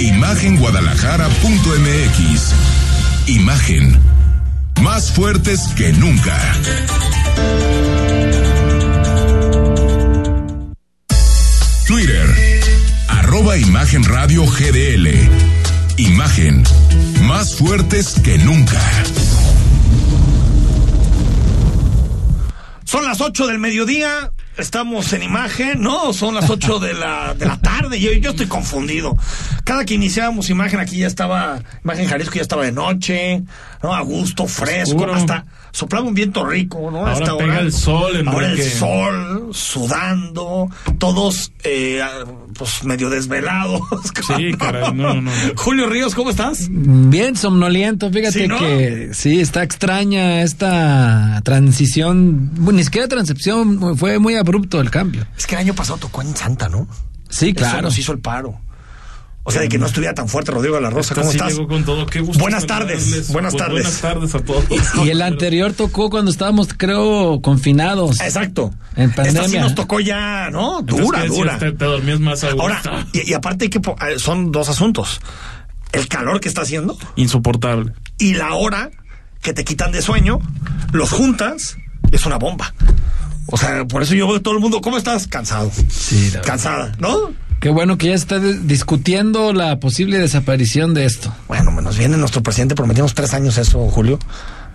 Imagenguadalajara.mx Imagen más fuertes que nunca Twitter arroba Imagen Radio GDL Imagen más fuertes que nunca Son las 8 del mediodía, estamos en imagen, ¿no? Son las 8 de la, de la tarde, yo, yo estoy confundido. Cada que iniciábamos imagen aquí ya estaba, imagen Jalisco ya estaba de noche, ¿no? A gusto, fresco, Oscuro. hasta soplaba un viento rico, ¿no? Ahora Hasta pega el sol, Enrique. Ahora el sol, sudando, todos, eh, pues medio desvelados. Sí, caray, no, no, no. Julio Ríos, ¿cómo estás? Bien somnoliento, fíjate Sí, ¿no? que sí, está extraña esta transición, bueno, ni siquiera transición, fue muy abrupto el cambio. Es que el año pasado tocó en Santa, ¿no? Sí, Eso claro. nos hizo el paro. O sea, de que no estuviera tan fuerte Rodrigo de la Rosa. Esta ¿Cómo sí estás? llegó con todo. Qué gusto Buenas tardes, saludarles. buenas Pues tardes. Buenas tardes a todos. Y el anterior tocó cuando estábamos, creo, confinados. Exacto. En Esta sí pandemia. nos tocó ya, ¿no? Dura, dura. Te, te dormías más a gusto. Ahora, y, y aparte hay que eh, son dos asuntos. El calor que está haciendo Insoportable. y la hora que te quitan de sueño, los juntas, es una bomba. O sea, por eso yo veo a todo el mundo, ¿cómo estás? Cansado. Sí, la verdad. Cansada, ¿no? Qué bueno que ya está discutiendo la posible desaparición de esto. Bueno, nos viene nuestro presidente, prometimos tres años eso, Julio.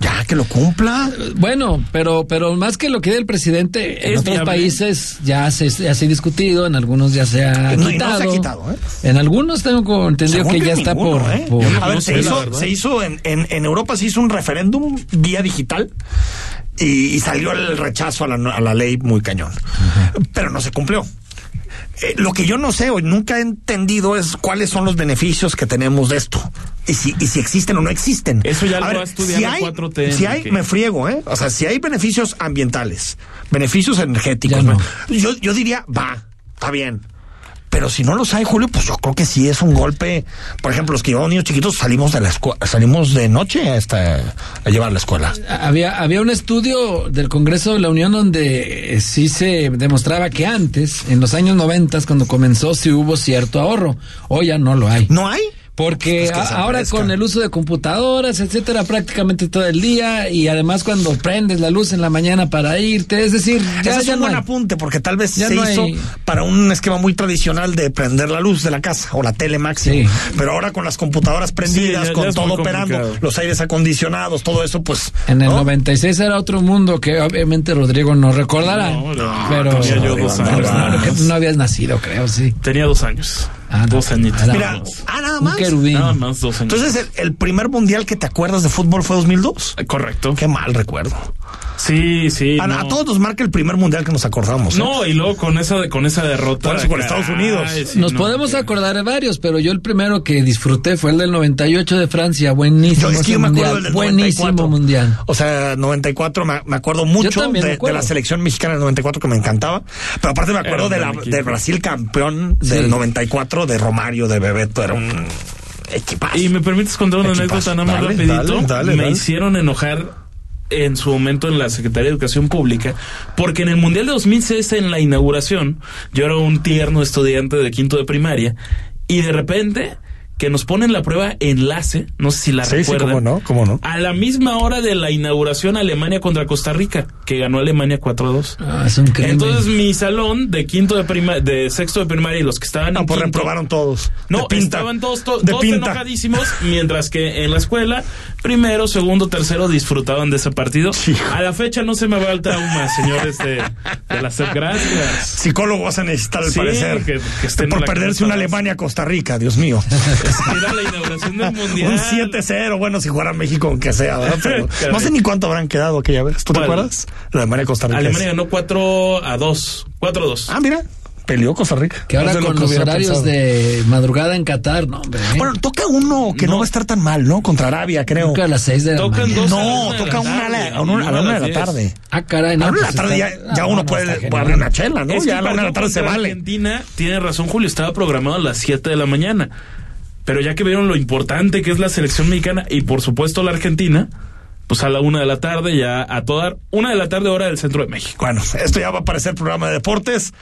Ya, que lo cumpla. Bueno, pero pero más que lo que el presidente, en ¿Es otros viable? países ya se, ya se ha discutido, en algunos ya se ha No, no se quitado. ha quitado, ¿eh? En algunos tengo entendido Según que ya está ninguno, por, ¿eh? por- A ver, no se hizo, se hizo en, en, en Europa se hizo un referéndum vía digital y, y salió el rechazo a la, a la ley muy cañón. Pero no se cumplió. Eh, lo que yo no sé o nunca he entendido es cuáles son los beneficios que tenemos de esto. Y si, y si existen o no existen. Eso ya A lo ver, va a estudiar si hay, 4T, Si hay, me friego, ¿eh? O sea, si hay beneficios ambientales, beneficios energéticos, no. yo, yo diría, va, está bien. Pero si no los hay, Julio, pues yo creo que sí es un golpe. Por ejemplo, los que llevamos niños chiquitos salimos de la salimos de noche hasta a llevar a la escuela. Había, había un estudio del Congreso de la Unión donde eh, sí se demostraba que antes, en los años 90, cuando comenzó, sí hubo cierto ahorro. Hoy ya no lo hay. ¿No hay? Porque Pues ahora con el uso de computadoras, etcétera, prácticamente todo el día y además cuando prendes la luz en la mañana para irte, es decir, ya, Ese es ya un no buen hay. apunte porque tal vez Ya se no hizo hay- para un esquema muy tradicional de prender la luz de la casa o la tele máximo. Sí. Pero ahora con las computadoras prendidas, ya con todo operando, los aires acondicionados, todo eso, pues. En el ¿no? 96 era otro mundo que obviamente Rodrigo no recordará. No, no, pero tenía yo dos años, no habías nacido, creo, sí. Tenía dos años. Ah, dos añitos. nada Mira, nada más. ah, nada Un más. querubín. Nada más dos años. Entonces, el, el primer mundial que te acuerdas de fútbol fue 2002. Eh, Correcto. Qué mal recuerdo. Sí, sí. A, no. a todos nos marca el primer mundial que nos acordamos. ¿eh? No, y luego con esa, con esa derrota. Por eso con Estados Unidos. sí, Nos no, podemos que- acordar de varios, pero yo el primero que disfruté fue el del 98 de Francia. Buenísimo. Yo, es que ese yo me acuerdo mundial. del Buenísimo 94. mundial. O sea, 94, me, me acuerdo mucho de, me de acuerdo. la selección mexicana del 94 que me encantaba. Pero aparte me acuerdo de, la, buen equipo. de Brasil campeón del Sí. 94, de Romario, de Bebeto. Era un equipazo. Y me permites contar una Equipazo. anécdota nada más Dale, rapidito. dale, dale, me dale. hicieron enojar en su momento en la Secretaría de Educación Pública, porque en el Mundial de 2006, en la inauguración, yo era un tierno estudiante de quinto de primaria, y de repente que nos ponen la prueba enlace, no sé si la Sí, sí, cómo no, cómo no. A la misma hora de la inauguración Alemania contra Costa Rica, que ganó Alemania 4-2. Ah, es un crimen. Entonces mi salón de quinto de prima, de sexto de primaria y los que estaban No, en pues quinto, reprobaron todos. no, De pinta. estaban todos, to- de todos pinta. enojadísimos, mientras que en la escuela, primero, segundo, tercero disfrutaban de ese partido. Sí. A la fecha no se me va el trauma, señores de, de la SEP. Gracias. Psicólogo vas a necesitar al Sí, parecer. que- que estén por perderse una. Alemania-Costa Rica, Dios mío. Era la inauguración del mundial. Un 7-0, bueno, si jugara México, aunque sea, ¿verdad? Pero no sé ni cuánto habrán quedado aquella vez. ¿Tú te ¿Cuál? acuerdas? La Alemania-Costa Rica. Alemania ganó 4 a 2. 4 a 2. Ah, mira. Peleó Costa Rica. Que ahora lo con que los horarios pensado. de madrugada en Qatar, no, hombre. ¿eh? Bueno, toca uno que no. No. va a estar tan mal, ¿no? Contra Arabia, creo. Que a las seis de la Tocan mañana. dos a No, de toca una a la, a una- a la una de la tarde. Ah, caray, A no. la una de la pues tarde ya, está- ya uno no, puede, abrir una chela, ¿no? Es ya a la una de la tarde se vale. Argentina, tiene razón Julio, estaba programado a las 7 de la mañana. Pero ya que vieron lo importante que es la selección mexicana y por supuesto la Argentina, pues a la una de la tarde ya a toda una de la tarde hora del centro de México. Bueno, esto ya va a parecer programa de deportes.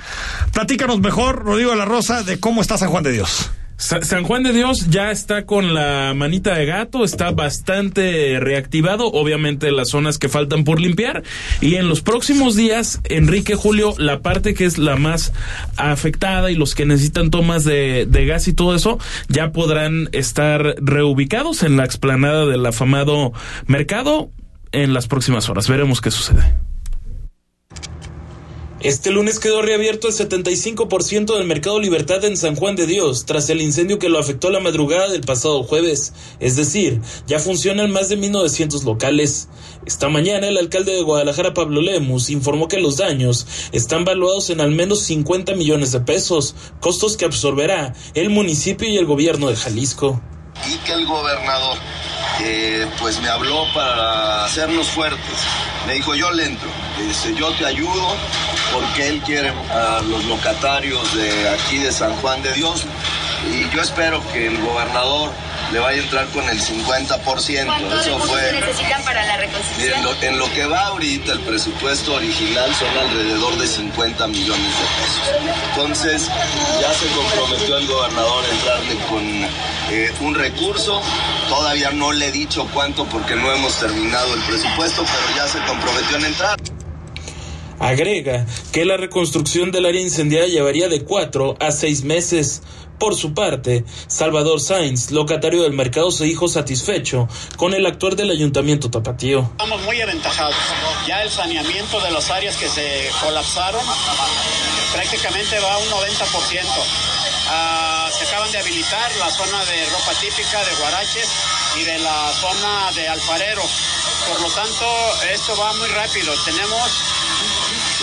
Platícanos mejor, Rodrigo de la Rosa, de cómo está San Juan de Dios. Sa- San Juan de Dios ya está con la manita de gato, está bastante reactivado, obviamente las zonas que faltan por limpiar y en los próximos días, Enrique Julio, la parte que es la más afectada y los que necesitan tomas de, de gas y todo eso, ya podrán estar reubicados en la explanada del afamado mercado en las próximas horas. Veremos qué sucede. Este lunes quedó reabierto el 75% del mercado Libertad en San Juan de Dios tras el incendio que lo afectó la madrugada del pasado jueves. Es decir, ya funcionan más de 1.900 locales. Esta mañana el alcalde de Guadalajara, Pablo Lemus, informó que los daños están valuados en al menos 50 millones de pesos, costos que absorberá el municipio y el gobierno de Jalisco. y que el gobernador eh, pues me habló para hacernos fuertes. Me dijo, yo le entro, dice, yo te ayudo porque él quiere a los locatarios de aquí de San Juan de Dios y yo espero que el gobernador le vaya a entrar con el 50%. ¿Cuántos Eso fue... se necesitan para la reconstrucción? lo- en lo que va ahorita el presupuesto original son alrededor de 50 millones de pesos. Entonces, ya se comprometió el gobernador a entrarle con eh, un recurso. Todavía no le he dicho cuánto porque no hemos terminado el presupuesto, pero ya se comprometió en entrar. Agrega que la reconstrucción del área incendiada llevaría de cuatro a seis meses. Por su parte, Salvador Sainz, locatario del mercado, se dijo satisfecho con el actuar del ayuntamiento tapatío. Estamos muy aventajados. Ya el saneamiento de las áreas que se colapsaron prácticamente va a un 90%. Ah, se acaban de habilitar la zona de ropa típica de Guaraches y de la zona de Alfarero. Por lo tanto, esto va muy rápido. Tenemos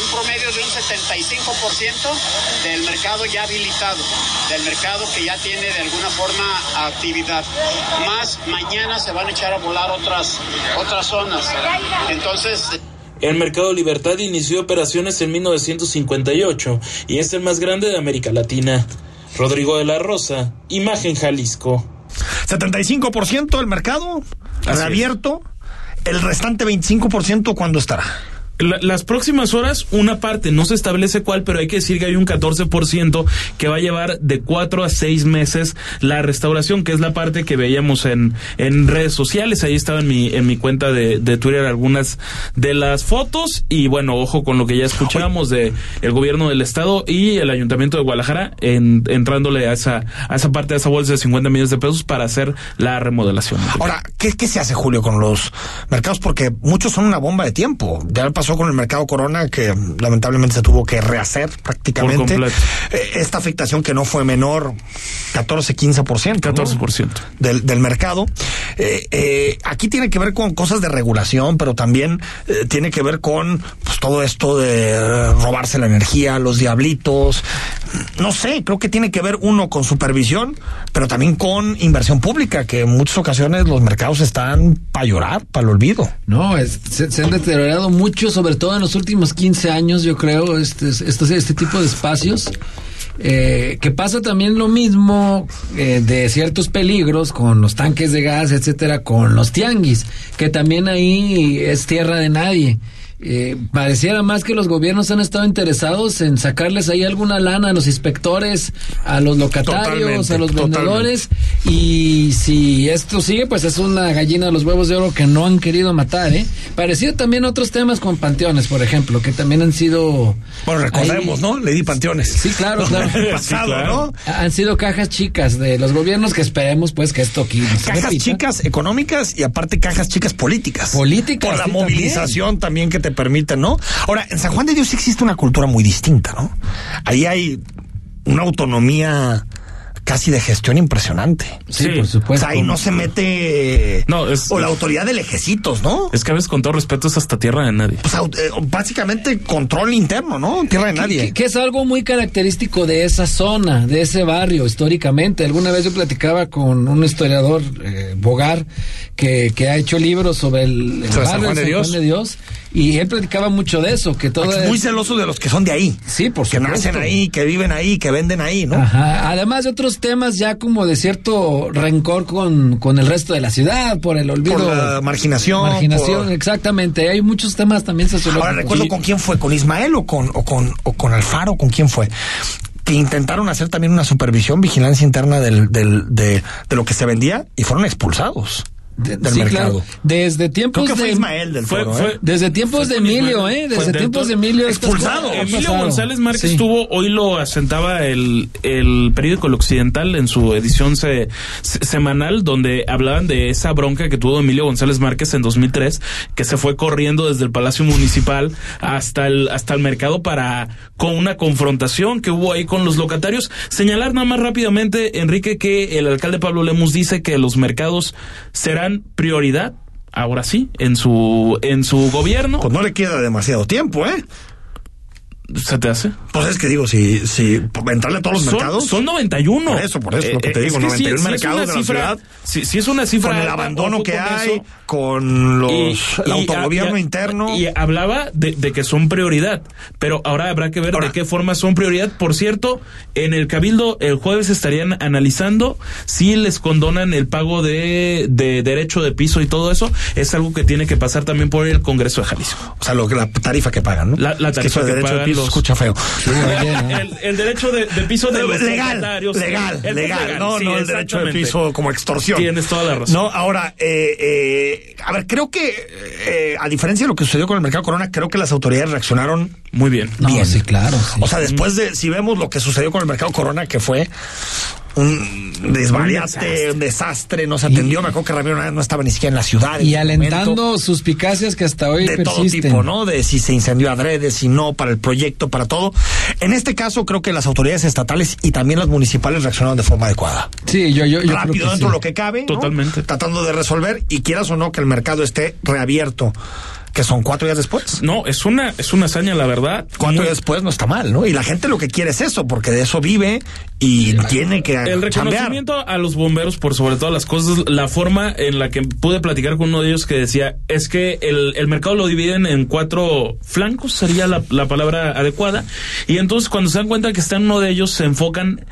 un promedio de un 75% del mercado ya habilitado, del mercado que ya tiene de alguna forma actividad. Más mañana se van a echar a volar otras, otras zonas. Entonces, El Mercado Libertad inició operaciones en 1958 y es el más grande de América Latina. Rodrigo de la Rosa, Imagen Jalisco. 75% del mercado reabierto. El restante 25% ¿cuándo estará? La- las próximas horas, una parte, no se establece cuál, pero hay que decir que hay un 14% que va a llevar de cuatro a seis meses la restauración, que es la parte que veíamos en, en redes sociales. Ahí estaba en mi, en mi cuenta de, Twitter algunas de las fotos. Y bueno, ojo con lo que ya escuchábamos de el gobierno del estado y el ayuntamiento de Guadalajara en- entrándole a esa, a esa parte de esa bolsa de 50 millones de pesos para hacer la remodelación. Ahora, ¿qué, ¿qué se hace, Julio, con los mercados? Porque muchos son una bomba de tiempo. Ya pasó con el mercado Corona, que lamentablemente se tuvo que rehacer prácticamente. Por. Eh, esta afectación que no fue menor, 14, 15%. ¿no? 14%. Del, del mercado. Eh, eh, aquí tiene que ver con cosas de regulación, pero también eh, tiene que ver con pues, todo esto de robarse la energía, los diablitos. No sé, creo que tiene que ver uno con supervisión, pero también con inversión pública, que en muchas ocasiones los mercados están para llorar, para el olvido. No, es- se, han deteriorado mucho, sobre todo en los últimos 15 años, yo creo, este, este, este tipo de espacios. Eh, que pasa también lo mismo eh, de ciertos peligros con los tanques de gas, etcétera, con los tianguis, que también ahí es tierra de nadie. Eh, pareciera más que los gobiernos han estado interesados en sacarles ahí alguna lana a los inspectores, a los locatarios, Totalmente, a los totalmente. Y si esto sigue, pues es una gallina de los huevos de oro que no han querido matar, ¿eh? Parecido también a otros temas con panteones, por ejemplo, que también han sido... Bueno, recordemos, ahí- ¿no? Lady Panteones. Sí, claro, claro. Pasado, Sí, claro. ¿no? Han sido cajas chicas de los gobiernos que esperemos, pues, que esto aquí Cajas repita. chicas económicas y aparte cajas chicas políticas. Políticas, Por la sí, movilización también. que te permiten, ¿no? Ahora, en San Juan de Dios sí existe una cultura muy distinta, ¿no? Ahí hay una autonomía casi de gestión impresionante. Sí, Sí. por O supuesto. sea, ahí no se mete. No, es- o la autoridad de lejecitos, ¿no? Es que a veces, con todo respeto, es hasta tierra de nadie. Pues, eh, básicamente control interno, ¿no? Tierra de nadie. Que, que es algo muy característico de esa zona, de ese barrio, históricamente. Alguna vez yo platicaba con un historiador, eh, Bogar, que, que ha hecho libros sobre el, el Sobre barrio San Juan de Dios. Dios, y él platicaba mucho de eso, que todo Es muy celoso de los que son de ahí. Sí, por Que supuesto. nacen ahí, que viven ahí, que venden ahí, ¿no? Ajá. Además de otros temas ya como de cierto rencor con, con el resto de la ciudad, por el olvido. Por la marginación, Marginación, por- exactamente. Hay muchos temas también sociológicos. Ahora recuerdo con quién fue, con Ismael o con, o con, o con Alfaro, con quién fue. Que intentaron hacer también una supervisión, vigilancia interna del, del, de, de lo que se vendía y fueron expulsados de- del sí, mercado. claro. Desde tiempos Creo que fue de Ismael del Fue- Foro, fue- ¿eh? Desde tiempos de Emilio, Ismael. ¿eh? Desde tiempos de Emilio. expulsado. Emilio. González Márquez Sí. tuvo, hoy lo asentaba el, el periódico El Occidental en su edición se- se- semanal, donde hablaban de esa bronca que tuvo Emilio González Márquez en 2003, que se fue corriendo desde el Palacio Municipal hasta el, hasta el mercado para, con una confrontación que hubo ahí con los locatarios. Señalar nada más rápidamente, Enrique, que el alcalde Pablo Lemus dice que los mercados serán prioridad. Ahora sí, en su, en su gobierno. Pues no le queda demasiado tiempo, ¿eh? ¿Se te hace? Pues es que digo, si, si entrarle a todos los son, mercados. son 91. Por eso, por eso, lo que te digo, es 91 es mercados de la cifra- ciudad. Si, si es una cifra. con el abandono que con hay, eso. con los, Y- el autogobierno y- interno. Y hablaba de, de que son prioridad, pero ahora habrá que ver Ahora- de qué forma son prioridad. Por cierto, en el Cabildo el jueves estarían analizando si les condonan el pago de, de derecho de piso y todo eso. Es algo que tiene que pasar también por el Congreso de Jalisco. o sea, lo, que- la tarifa que pagan, ¿no? La- la Es que tarifa de que derecho de pagan piso los- escucha feo. el, el derecho de, de piso de los legal, legal, legal, no, sí, no el derecho de piso como extorsión. Tienes toda la razón. No, ahora, eh, eh, a ver, creo que, eh, a diferencia de lo que sucedió con el mercado Corona, creo que las autoridades reaccionaron Muy bien. No, bien. sí, claro. sí. O sea, después de, si vemos lo que sucedió con el mercado Corona, que fue un desvariate, desastre. un desastre, no se atendió, me acuerdo que Ramiro no estaba ni siquiera en la ciudad. en y alentando momento. suspicacias que hasta hoy de todo persisten. tipo, ¿no? De si se incendió adrede, si no, para el proyecto, para todo. En este caso, creo que las autoridades estatales y también las municipales reaccionaron de forma adecuada. Sí, yo, yo, yo creo Rápido que dentro sí. de lo que cabe. ¿no? Totalmente. Tratando de resolver y quieras o no que el mercado esté reabierto, que son cuatro días después. No, es una, es una hazaña, la verdad. Cuatro días después no está mal, ¿no? Y la gente lo que quiere es eso, porque de eso vive y tiene que El chambear. reconocimiento a los bomberos por sobre todas las cosas, la forma en la que pude platicar con uno de ellos que decía, es que el, el mercado lo dividen en cuatro flancos, sería la, la palabra adecuada, y entonces cuando se dan cuenta que está en uno de ellos, se enfocan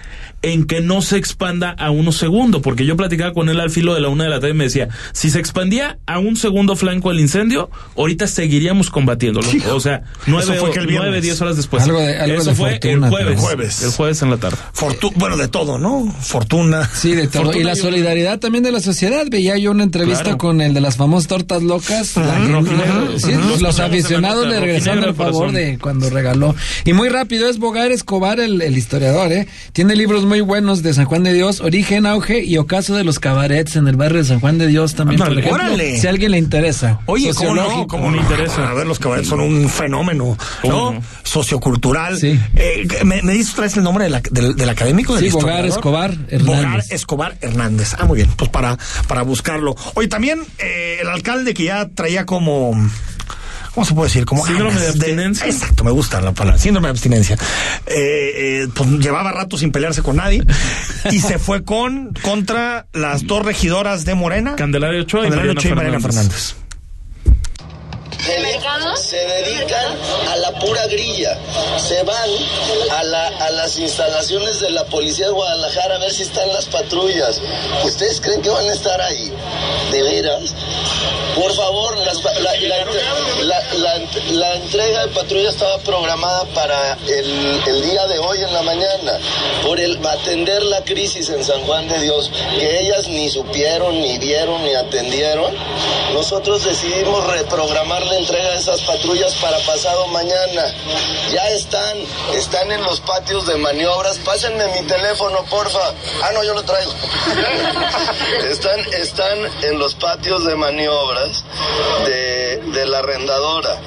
en que no se expanda a uno segundo, porque yo platicaba con él al filo de la una de la tarde y me decía, si se expandía a un segundo flanco el incendio, ahorita seguiríamos combatiéndolo. O sea, nueve, Eso fue que el viernes. nueve, diez horas después. Algo de- algo Eso de fue fortuna, el jueves. El jueves en la tarde. Fortu- bueno, de todo, ¿no? Fortuna. Sí, de todo. Fortuna y la solidaridad también de la sociedad. Veía yo una entrevista Claro. con el de las famosas tortas locas. La- sí, los, Los aficionados le regresaron el favor corazón. de cuando regaló. Y muy rápido, es Bogar Escobar, el, el historiador, ¿eh? Tiene libros muy buenos de San Juan de Dios, Origen, Auge y Ocaso de los Cabarets en el barrio de San Juan de Dios también, por ejemplo. órale. Si a alguien le interesa. Oye, ¿cómo no? ¿Cómo no? interesa. A ver, los cabarets son un fenómeno, ¿Cómo ¿no? no? Sociocultural. Sí. Eh, ¿me, ¿Me dices otra vez el nombre del, del, del académico? Del Sí, Bogar? Escobar Hernández. Bogar Escobar Hernández. Ah, muy bien, pues para, para buscarlo. Oye, también eh, el alcalde que ya traía como... ¿Cómo se puede decir? Como Síndrome de abstinencia. exacto, me gusta la palabra. Síndrome de abstinencia. Eh, eh, pues llevaba rato sin pelearse con nadie y se fue con contra las dos regidoras de Morena. Candelaria Ochoa y Mariana Ochoa y Mariana Fernández. Fernández. Se dedican a la pura grilla. Se van a, la- a las instalaciones de la policía de Guadalajara a ver si están las patrullas. ¿Ustedes creen que van a estar ahí? ¿De veras? Por favor, las la, la- la- la- la entrega de patrulla estaba programada para el, el día de hoy en la mañana, por el atender la crisis en San Juan de Dios, que ellas ni supieron, ni vieron, ni atendieron. Nosotros decidimos reprogramar la entrega de esas patrullas para pasado mañana. Ya están, están en los patios de maniobras. Pásenme mi teléfono, porfa. Ah, no, yo lo traigo. Están, están en los patios de maniobras de, de la arrendadora.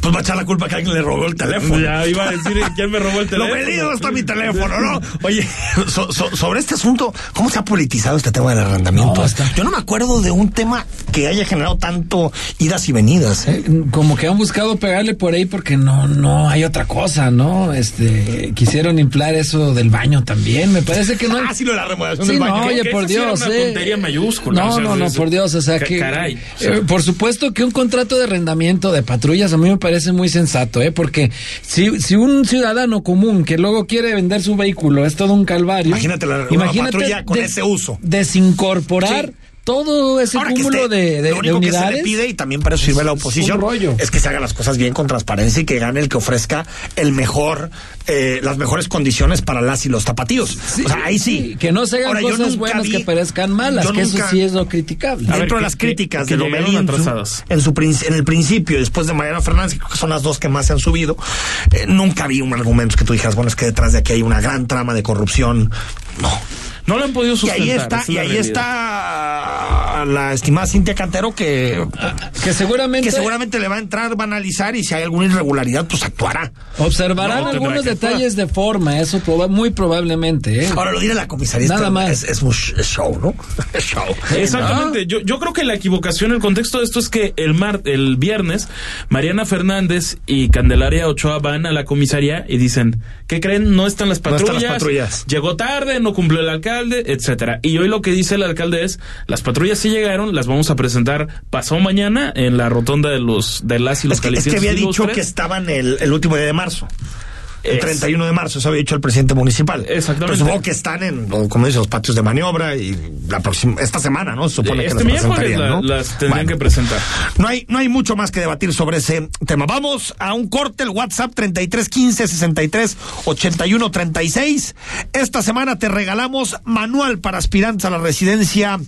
Pues va a echar la culpa que alguien le robó el teléfono. Ya iba a decir quién me robó el Lo teléfono. vendido está mi teléfono, ¿no? Oye, so- so- sobre este asunto, ¿cómo se ha politizado este tema del arrendamiento? No, está- Yo no me acuerdo de un tema que haya generado tanto idas y venidas. ¿eh? Eh, Como que han buscado pegarle por ahí porque no, no hay otra cosa, ¿no? Este, quisieron inflar eso del baño también. Me parece que no. Ah, sí, lo de la remodelación Sí, del no, oye, por era Dios, una eh. tontería mayúscula, No, o sea, no, no, por Dios, o sea que. caray, eh, por supuesto que un contrato de arrendamiento de patrullas a mí me parece muy sensato, ¿eh? Porque si, si un ciudadano común que luego quiere vender su vehículo es todo un calvario. Imagínate la- una patrulla con ese uso. Desincorporar Sí. Todo ese Ahora cúmulo esté- de, de, lo único de que se unidades. le pide y también para eso sirve la es oposición un rollo. es que se hagan las cosas bien con transparencia y que gane el que ofrezca el mejor eh, las mejores condiciones para las y los tapatíos o sea ahí sí, Que no se hagan Ahora, cosas buenas vi- que parezcan malas, que eso sí es lo criticable. Ver, dentro de las críticas que de llegaron Lomelí en su, en, el principio después de Mariana Fernández, que creo que son las dos que más se han subido, eh, nunca vi un argumento que tú dijeras, bueno, es que detrás de aquí hay una gran trama de corrupción. No. No lo han podido Y sustentar. ahí está, es y la ahí realidad. está la estimada Cintia Cantero que, Que seguramente, que seguramente le va a entrar, va a analizar y si hay alguna irregularidad, pues actuará. observarán No, algunos detalles de forma, eso proba- muy probablemente. ¿eh? Ahora lo diré la comisaría. Nada es- más. Es, es, show, ¿no? Es show. Exactamente. Yo, yo creo que la equivocación, el contexto de esto es que el mar, el viernes, Mariana Fernández y Candelaria Ochoa van a la comisaría y dicen, ¿qué creen? No están las No están patrullas. las patrullas. Llegó tarde, no cumplió el alcalde, etcétera. Y hoy lo que dice el alcalde es, las patrullas sí llegaron, las vamos a presentar pasado mañana en la rotonda de los de las y los Es que, es que había dicho que estaban el, el último día de marzo. El Es- 31 de marzo, eso había dicho el presidente municipal. Exactamente. Pero supongo que están en, como dice, los patios de maniobra y la próxima, esta semana, ¿no? Se supone Este que las presentarían, la- ¿no? las tendrían Bueno. que presentar. No hay, no hay mucho más que debatir sobre ese tema. Vamos a un corte, el WhatsApp 3315 63 81 36. Esta semana te regalamos manual para aspirantes a la residencia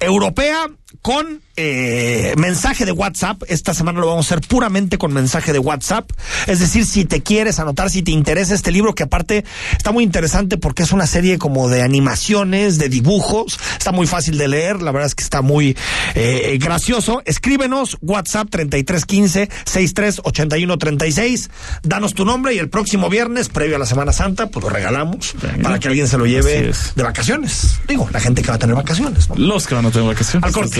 europea con eh, mensaje de WhatsApp. Esta semana lo vamos a hacer puramente con mensaje de WhatsApp. Es decir, si te quieres anotar, si te interesa este libro, que aparte está muy interesante porque es una serie como de animaciones, de dibujos. Está muy fácil de leer. La verdad es que está muy eh, gracioso. Escríbenos WhatsApp 3315 638136. Danos tu nombre y el próximo viernes, previo a la Semana Santa, pues lo regalamos para que alguien se lo lleve de vacaciones. Digo, la gente que va a tener vacaciones. ¿no? Los que van a tener vacaciones. Al corte.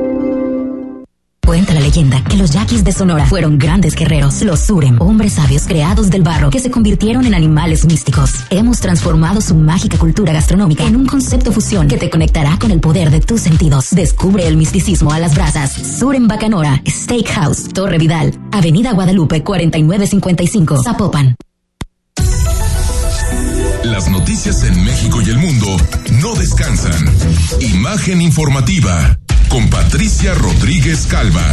Cuenta la leyenda que los yaquis de Sonora fueron grandes guerreros, los Surem, hombres sabios creados del barro que se convirtieron en animales místicos. Hemos transformado su mágica cultura gastronómica en un concepto fusión que te conectará con el poder de tus sentidos. Descubre el misticismo a las brasas. Surem Bacanora, Steakhouse, Torre Vidal, Avenida Guadalupe 4955, Zapopan. Las noticias en México y el mundo no descansan. Imagen informativa con Patricia Rodríguez Calva.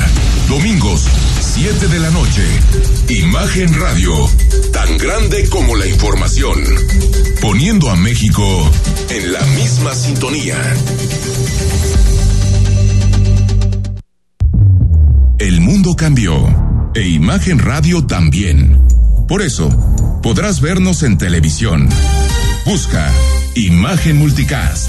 Domingos, 7 de la noche. Imagen Radio. Tan grande como la información. Poniendo a México en la misma sintonía. El mundo cambió. E Imagen Radio también. Por eso, podrás vernos en televisión. Busca Imagen Multicast,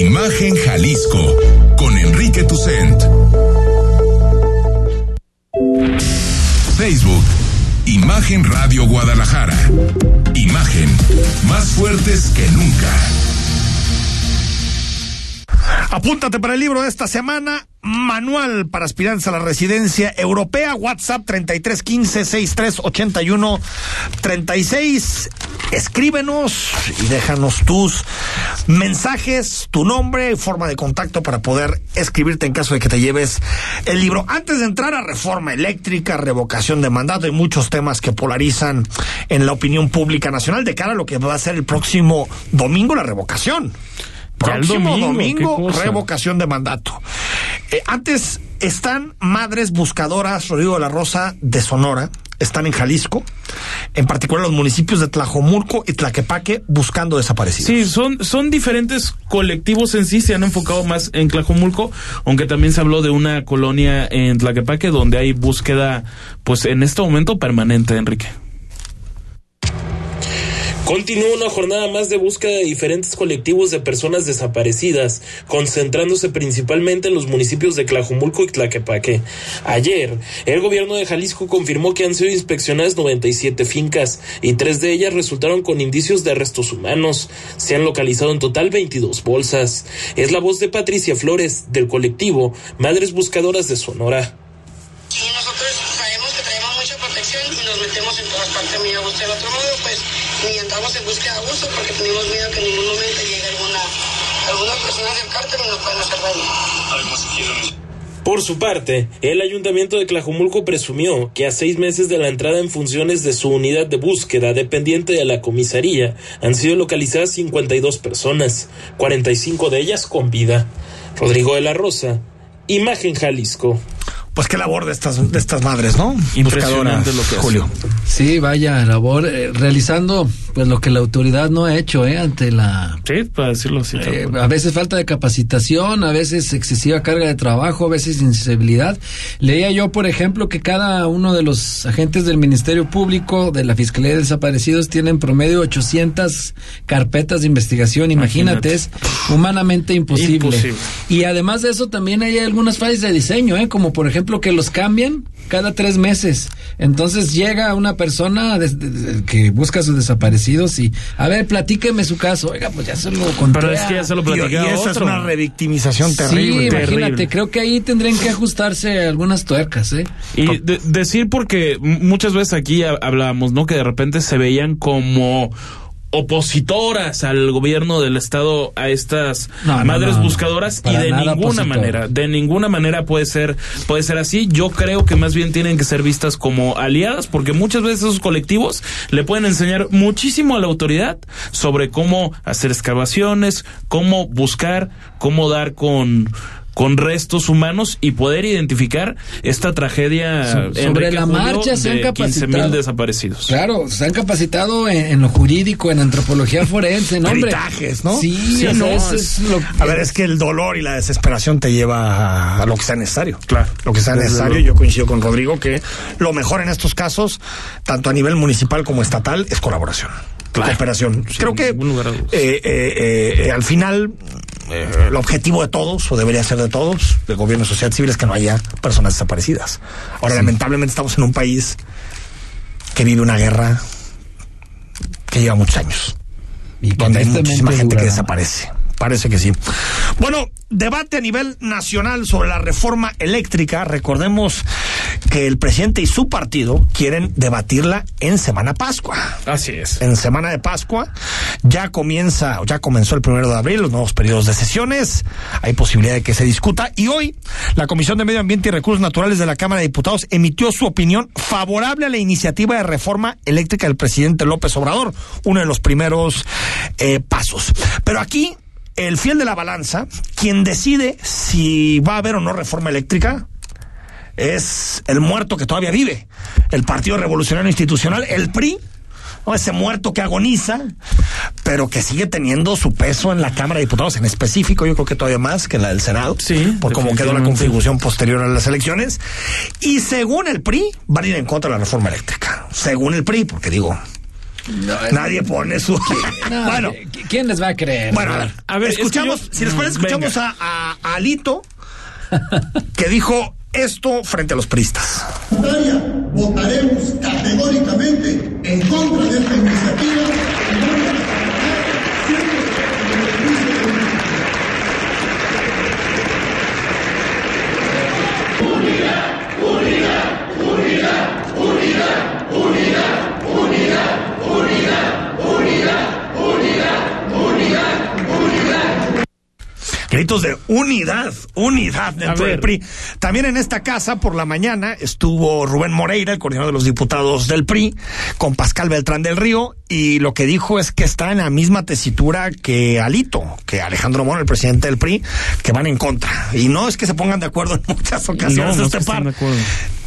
Imagen Jalisco con Enrique Tucent. Facebook, Imagen Radio Guadalajara. Imagen, más fuertes que nunca. Apúntate para el libro de esta semana, Manual para aspirantes a la residencia europea, WhatsApp 3315 6381 36. Escríbenos y déjanos tus mensajes, tu nombre, forma de contacto para poder escribirte en caso de que te lleves el libro. Antes de entrar a reforma eléctrica, revocación de mandato y muchos temas que polarizan en la opinión pública nacional de cara a lo que va a ser el próximo domingo la revocación. Ya el Próximo domingo, revocación de mandato. Eh, antes están madres buscadoras, Rodrigo de la Rosa, de Sonora, están en Jalisco, en particular los municipios de Tlajomulco y Tlaquepaque, buscando desaparecidos. Sí, son, son diferentes colectivos en sí, se han enfocado más en Tlajomulco, aunque también se habló de una colonia en Tlaquepaque donde hay búsqueda, pues en este momento permanente, Enrique. Continúa una jornada más de búsqueda de diferentes colectivos de personas desaparecidas, concentrándose principalmente en los municipios de Tlajumulco y Tlaquepaque. Ayer, el gobierno de Jalisco confirmó que han sido inspeccionadas 97 fincas y tres de ellas resultaron con indicios de restos humanos. Se han localizado en total 22 bolsas. Es la voz de Patricia Flores, del colectivo Madres Buscadoras de Sonora sabemos que traemos mucha protección y nos metemos en todas partes. Mira, usted de otro modo, pues ni andamos porque tenemos miedo que en ningún momento llegue alguna, alguna persona del cártel y nos puedan hacer daño. Por su parte, el ayuntamiento de Tlajumulco presumió que a seis meses de la entrada en funciones de su unidad de búsqueda dependiente de la comisaría han sido localizadas 52 personas, 45 de ellas con vida. Rodrigo de la Rosa, Imagen Jalisco. Pues qué labor de estas, de estas madres, ¿no? Impresionante Buscadoras, lo que. Julio. Sí, vaya labor, eh, realizando pues lo que la autoridad no ha hecho, ¿eh? Ante la Sí, para decirlo así. Eh, a veces falta de capacitación, a veces excesiva carga de trabajo, a veces insensibilidad. Leía yo, por ejemplo, que cada uno de los agentes del Ministerio Público, de la Fiscalía de Desaparecidos, tienen promedio 800 carpetas de investigación. Imagínate, Imagínate. es humanamente imposible. Imposible. Y además de eso, también hay algunas fallas de diseño, ¿eh? Como por ejemplo que los cambian cada tres meses. Entonces llega una persona des- de- de- que busca a sus desaparecidos y, a ver, platíqueme su caso. Oiga, pues ya se lo conté. Pero es que ya se lo Y, platicé y a eso es una revictimización terrible. Sí, imagínate, terrible. creo que ahí tendrían que ajustarse algunas tuercas, ¿eh? Y de- decir porque muchas veces aquí ha- hablábamos, ¿no? Que de repente se veían como opositoras al gobierno del estado a estas No, madres no, no. buscadoras y de ninguna opositor. manera, de ninguna manera puede ser puede ser así. Yo creo que más bien tienen que ser vistas como aliadas porque muchas veces esos colectivos le pueden enseñar muchísimo a la autoridad sobre cómo hacer excavaciones, cómo buscar, cómo dar con con restos humanos y poder identificar esta tragedia So- sobre Enrique la Julio, marcha se han de 15 mil capacitado. desaparecidos. Claro, se han capacitado en, en lo jurídico, en antropología forense, ¿no, hombre? Peritajes, ¿no? Sí, Sí, no, eso es- es lo A ver, es que el dolor y la desesperación te lleva a, a lo que sea necesario. Claro. Lo que sea Desde necesario. Yo coincido con Rodrigo que lo mejor en estos casos, tanto a nivel municipal como estatal, es colaboración. Cooperación. Creo que eh, eh, eh, eh, al final el objetivo de todos, o debería ser de todos, del gobierno y sociedad civil, es que no haya personas desaparecidas. Ahora, lamentablemente estamos en un país que vive una guerra que lleva muchos años Y donde hay muchísima gente que desaparece. Parece que sí. Bueno, debate a nivel nacional sobre la reforma eléctrica. Recordemos que el presidente y su partido quieren debatirla en Semana Pascua. Así es. En Semana de Pascua ya comienza, ya comenzó el primero de abril, los nuevos periodos de sesiones. Hay posibilidad de que se discuta. Y hoy, la Comisión de Medio Ambiente y Recursos Naturales de la Cámara de Diputados emitió su opinión favorable a la iniciativa de reforma eléctrica del presidente López Obrador, uno de los primeros eh, pasos. Pero aquí, el fiel de la balanza, quien decide si va a haber o no reforma eléctrica, es el muerto que todavía vive, el Partido Revolucionario Institucional, el PRI, ¿no? ese muerto que agoniza, pero que sigue teniendo su peso en la Cámara de Diputados, en específico, yo creo que todavía más que en la del Senado, Sí, por cómo quedó la configuración posterior a las elecciones. Y según el PRI, van a ir en contra de la reforma eléctrica. Según el PRI, porque digo, nadie pone su. No, bueno, ¿qui- ¿quién les va a creer? bueno, a ver, A ver, es que escuchamos, yo- si les parece, escuchamos a, a- a Alito, que dijo esto frente a los priistas. Italia, votaremos categóricamente en contra de esta iniciativa. Gritos de unidad, unidad dentro del PRI. También en esta casa, por la mañana, estuvo Rubén Moreira, el coordinador de los diputados del PRI, con Pascal Beltrán del Río, y lo que dijo es que está en la misma tesitura que Alito, que Alejandro Moro, el presidente del PRI, que van en contra. Y no es que se pongan de acuerdo en muchas ocasiones No, no este par. de acuerdo.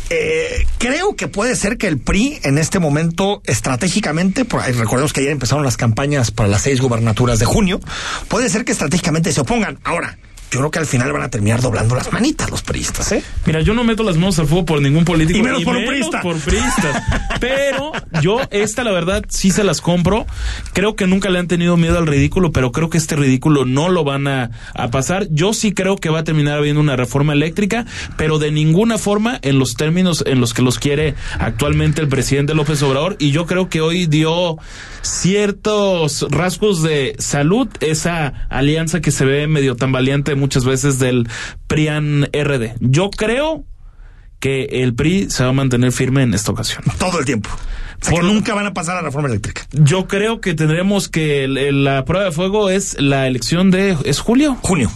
Eh, creo que puede ser que el PRI en este momento estratégicamente, recordemos que ayer empezaron las campañas para las seis gubernaturas de junio, puede ser que estratégicamente se opongan. Ahora, yo creo que al final van a terminar doblando las manitas los priistas, ¿eh? Mira, yo no meto las manos al fuego por ningún político. Y menos por un priista. por priistas. Pero yo, esta, la verdad, sí se las compro. Creo que nunca le han tenido miedo al ridículo, pero creo que este ridículo no lo van a, a pasar. Yo sí creo que va a terminar habiendo una reforma eléctrica, pero de ninguna forma en los términos en los que los quiere actualmente el presidente López Obrador. Y yo creo que hoy dio ciertos rasgos de salud esa alianza que se ve medio tambaleante muchas veces del PRIAN RD. Yo creo que el PRI se va a mantener firme en esta ocasión. Todo el tiempo. O sea, que nunca van a pasar a la reforma eléctrica. Yo creo que tendremos que el- el- la prueba de fuego es la elección de es julio. Junio.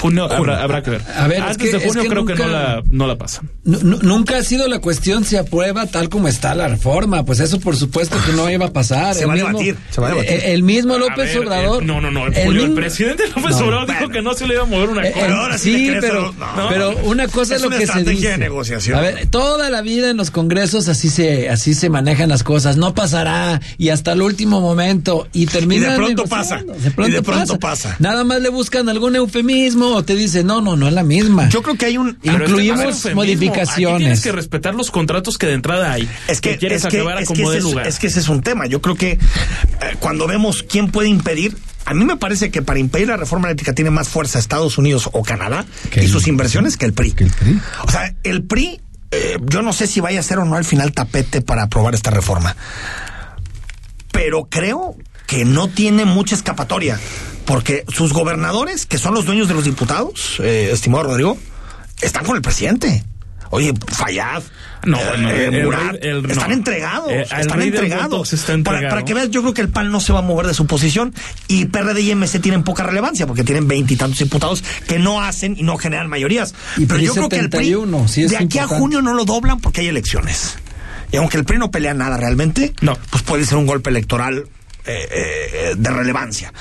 Junio, habrá, habrá que ver. A ver, es que- de es junio que creo que no nunca- la no la pasan. Nu- nu- nunca ha sido la cuestión si aprueba tal como está la reforma. Pues eso por supuesto que no iba a pasar. Se El va a mismo- debatir, se va a debatir. eh, El mismo López ver, Obrador. eh, no, no, no. el Julio, el, mismo- presidente López No. Obrador dijo que no se le iba a mover una Eh, cosa. eh, ahora sí sí, pero, no. pero una cosa Es es, lo una que se estrategia dice. de negociación. A ver, toda la vida en los congresos así se así se manejan las cosas. No pasará y hasta el último momento y termina Y de pronto pasa. Y de pronto pasa. Nada más le buscan algún eufemismo o te dicen no, no, no es la misma. Yo creo que hay un. Este Incluimos. Aquí modificaciones. tienes que respetar los contratos que de entrada hay. Es que, quieres es que, acabar a es que como de ese es- lugar. es que ese es un tema. Yo creo que eh, cuando vemos quién puede impedir, a mí me parece que para impedir la reforma eléctrica tiene más fuerza Estados Unidos o Canadá Que y sus inversiones que el PRI. que el PRI. O sea, el PRI, eh, yo no sé si vaya a ser o no al final tapete para aprobar esta reforma. Pero creo que no tiene mucha escapatoria. Porque sus gobernadores, que son los dueños de los diputados, eh, estimado Rodrigo, están con el presidente. Oye, Fayad, No, eh, eh, el Murat, el- están no. entregados, Eh, están entregados. Está Para, entregado. para que veas, yo creo que el PAN no se va a mover de su posición y PRD y MC tienen poca relevancia porque tienen veintitantos diputados que no hacen y no generan mayorías. Y Pero PRI yo creo que el PRI 71, sí es de aquí a junio no lo doblan porque hay elecciones. Y aunque el PRI no pelea nada realmente, No. pues puede ser un golpe electoral eh, eh, de relevancia.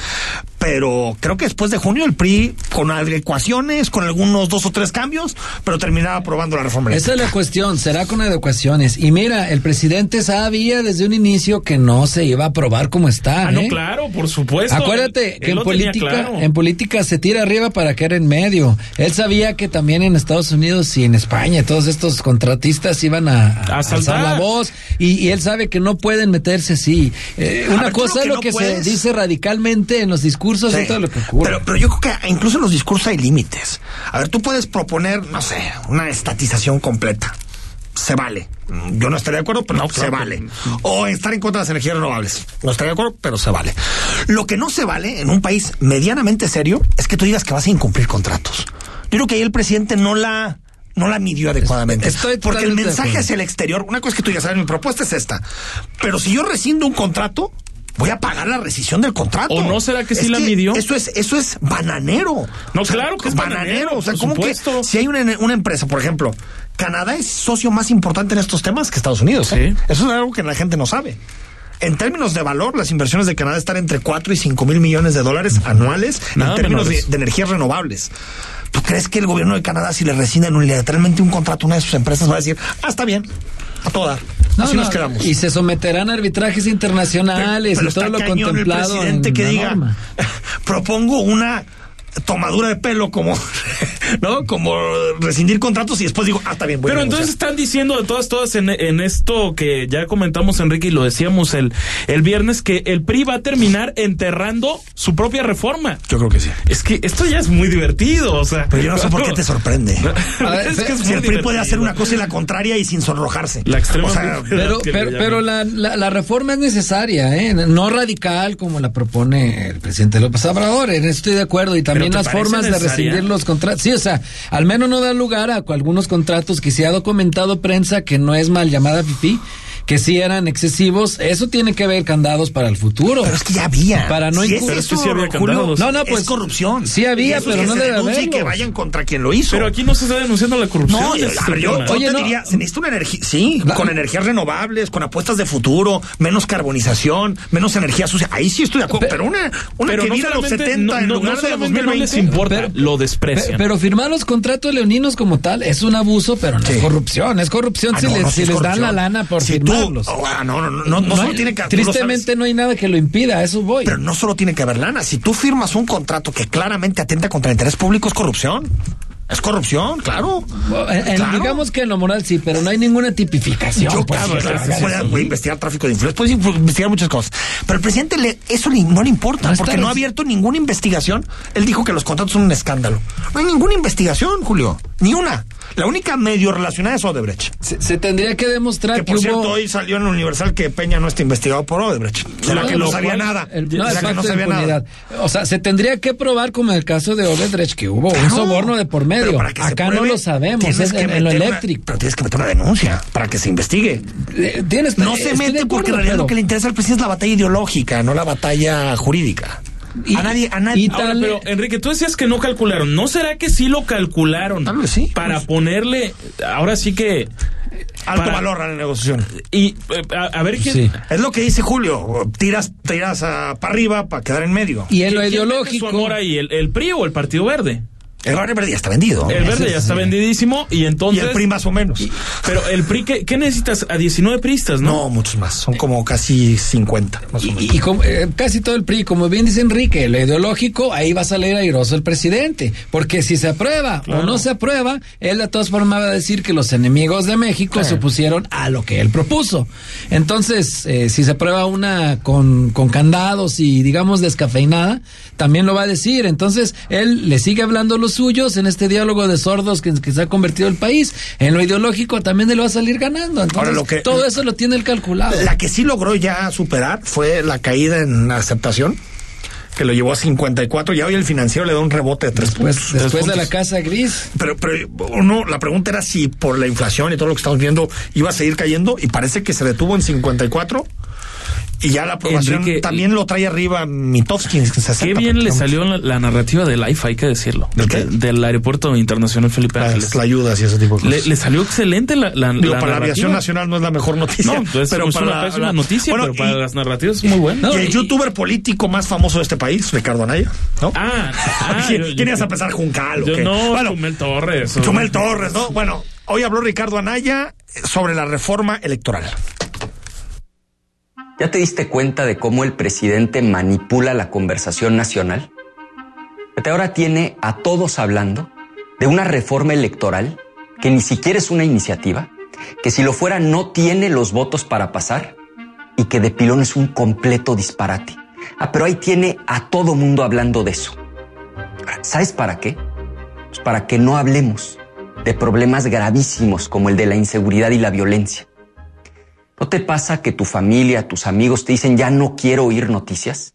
Pero creo que después de junio el PRI, con adecuaciones, con algunos dos o tres cambios, pero terminaba aprobando la reforma Esa es la cuestión, será con adecuaciones. Y mira, el presidente sabía desde un inicio que no se iba a aprobar como está. Ah, no, ¿eh? claro, por supuesto. Acuérdate Él- que él en política, claro. en política se tira arriba para caer en medio. Él sabía que también en Estados Unidos y en España todos estos contratistas iban a, a alzar la voz y, y él sabe que no pueden meterse así. Eh, una ver, cosa lo es que lo no que puedes- se dice radicalmente en los discursos Sí. y todo lo que ocurre. Pero, pero yo creo que incluso en los discursos hay límites. A ver, tú puedes proponer, no sé, una estatización completa. Se vale. Yo no estaría de acuerdo, pero No, se claro vale. O estar en contra de las energías renovables. No estaría de acuerdo, pero se vale. Lo que no se vale en un país medianamente serio es que tú digas que vas a incumplir contratos. Yo creo que ahí el presidente no la no la midió adecuadamente. Estoy Porque el mensaje hacia el exterior, una cosa es que tú digas, a ver, mi propuesta es esta. Pero si yo rescindo un contrato, voy a pagar la rescisión del contrato. ¿O no será que sí Es la midió? Eso es, eso es bananero. No, claro que es bananero, O sea, ¿cómo que si hay una, una empresa, por ejemplo, Canadá es socio más importante en estos temas que Estados Unidos. ¿eh? Sí. Eso es algo que la gente no sabe. En términos de valor, las inversiones de Canadá están entre 4 y 5 mil millones de dólares anuales Nada en términos de energías renovables. ¿Tú crees que el gobierno de Canadá, si le rescinden unilateralmente un contrato a una de sus empresas, va a decir, ah, está bien? A toda. No, Así no, nos quedamos. Y se someterán a arbitrajes internacionales Pero y todo lo cañón el contemplado presidente en que la diga, norma. propongo una tomadura de pelo como, ¿no? Como rescindir contratos y después digo, ah, está bien, voy a Pero entonces están diciendo de todas, todas en, en esto que ya comentamos, Enrique, y lo decíamos el, el viernes, que el PRI va a terminar enterrando su propia reforma. Yo creo que sí. Es que esto ya es muy divertido, o sea. Pero yo no sé por qué te sorprende. A ver, es que es si muy el PRI puede hacer una cosa y la contraria y sin sonrojarse. La extrema O sea, brevedad Pero, pero, pero la, la, la reforma es necesaria, ¿eh? no radical como la propone el presidente López Obrador. En eso estoy de acuerdo. Y también ¿Pero te las formas de rescindir los contratos. Sí, o sea, al menos no da lugar a algunos contratos que se ha documentado prensa que no es mal llamada pipí, que sí eran excesivos. Eso tiene que ver candados para el futuro. Pero es que ya había. Para no Si es incur- Pero es que eso, sí había Julio, candados. No, no, pues, es corrupción. sí había, eso pero es que no debe y que vayan contra quien lo hizo. Pero aquí no se está denunciando la corrupción. No, ese yo, ver, yo, Oye, te no. diría, se necesita una energía, sí, con energías renovables, con apuestas de futuro, menos carbonización, menos energía sucia. Ahí sí estoy de acuerdo, pero, una, una Pero que no viva los solamente, 70 no, en no- lugar no de solamente no les 2020. importa, Pero- lo desprecian. Pero, firmar los contratos leoninos como tal es un abuso, pero no Sí. es corrupción. Es corrupción Ah, si no, les, no, si les dan la lana por Si oh, ah, no, no, no, no, solo tiene que tristemente no hay nada que lo impida, eso voy. Pero no solo tiene que haber lana. Si tú firmas un contrato que claramente atenta contra el interés público, es corrupción. Es corrupción, claro. En- en- Claro. Digamos que en lo moral sí, pero no hay ninguna tipificación. Yo, pues, claro, claro, puede, investigar tráfico de influencias, puede inf- investigar muchas cosas. Pero el presidente le, eso le- no le importa, No porque no ha abierto ninguna investigación. Él dijo que los contratos son un escándalo. No hay ninguna investigación, Julio. Ni una. La única medio relacionada es Odebrecht. Se, se tendría que demostrar Que que, por cierto, hubo... hoy salió en el Universal que Peña no está investigado por Odebrecht. ¿Será No, que no sabía nada? el- no, ¿Será el que no pacto de sabía nada? O sea, se tendría que probar, como en el caso de Odebrecht, que hubo un soborno de por Pero medio. para que se Acá no lo sabemos, tienes es que en, en lo una- eléctrico. pero tienes que meter una denuncia para que se investigue. Eh, Tienes, No se mete porque en realidad pero- lo que le interesa al presidente es la batalla ideológica, no la batalla jurídica. Y- a nadie, a nadie. y Ahora, tal- pero Enrique, tú decías que no calcularon. ¿No será que sí lo calcularon? Tal vez sí. Para ponerle, ahora sí que... alto para- valor a la negociación. Y eh, a, a ver quién... Sí. Es lo que dice Julio. Tiras, tiras para arriba para quedar en medio. Y en lo ¿quién mete ideológico... su amor ahí? ¿El, el PRI o el Partido Verde? El Barrio Verde ya está vendido. El verde ya está vendidísimo y Y entonces... el PRI más o menos. Pero el PRI, ¿qué, qué necesitas? A 19 priistas, ¿no? No, muchos más. Son como casi 50, más o menos. Y, y como, eh, casi todo el PRI, como bien dice Enrique, lo ideológico, ahí va a salir airoso el presidente. Porque si se aprueba o no se aprueba, él de todas formas va a decir que los enemigos de México se opusieron a lo que él propuso. Entonces, eh, si se aprueba una con, con candados y digamos descafeinada, también lo va a decir. Entonces, él le sigue hablando los suyos en este diálogo de sordos que, que se ha convertido el país. En lo ideológico también él va a salir ganando. Entonces, Ahora, lo que- todo eso lo tiene él calculado. La que sí logró ya superar fue la caída en aceptación, que lo llevó a 54. Ya hoy el financiero le da un rebote de tres Después, puntos. Tres después de la casa gris. Pero, pero uno, la pregunta era si por la inflación y todo lo que estamos viendo iba a seguir cayendo y parece que se detuvo en 54 y ya la aprobación Enrique, también lo trae arriba Mitofsky en 60. Qué bien le salió la, la narrativa del IFA, hay que decirlo. ¿Del qué? De- del aeropuerto internacional Felipe Ángeles. Las ayudas y ese tipo de cosas. le salió excelente la, la, Digo, la para la aviación narrativa. nacional no es la mejor noticia. No, es, pero es para una la- pésima la- noticia, Bueno, pero para y- las narrativas es muy bueno. No, y el y- youtuber político más famoso de este país, Ricardo Anaya, ¿no? Ah, ah, ¿Quién, a pensar Juncal o Yo qué? no, bueno, Chumel Torres. o- Chumel Torres, ¿no? Bueno, hoy habló Ricardo Anaya sobre la reforma electoral. ¿Ya te diste cuenta de cómo el presidente manipula la conversación nacional? Fíjate, ahora tiene a todos hablando de una reforma electoral que ni siquiera es una iniciativa, que si lo fuera no tiene los votos para pasar y que de pilón es un completo disparate. Ah, pero ahí tiene a todo mundo hablando de eso. ¿Sabes para qué? Pues para que no hablemos de problemas gravísimos como el de la inseguridad y la violencia. ¿No te pasa que tu familia, tus amigos te dicen ya no quiero oír noticias?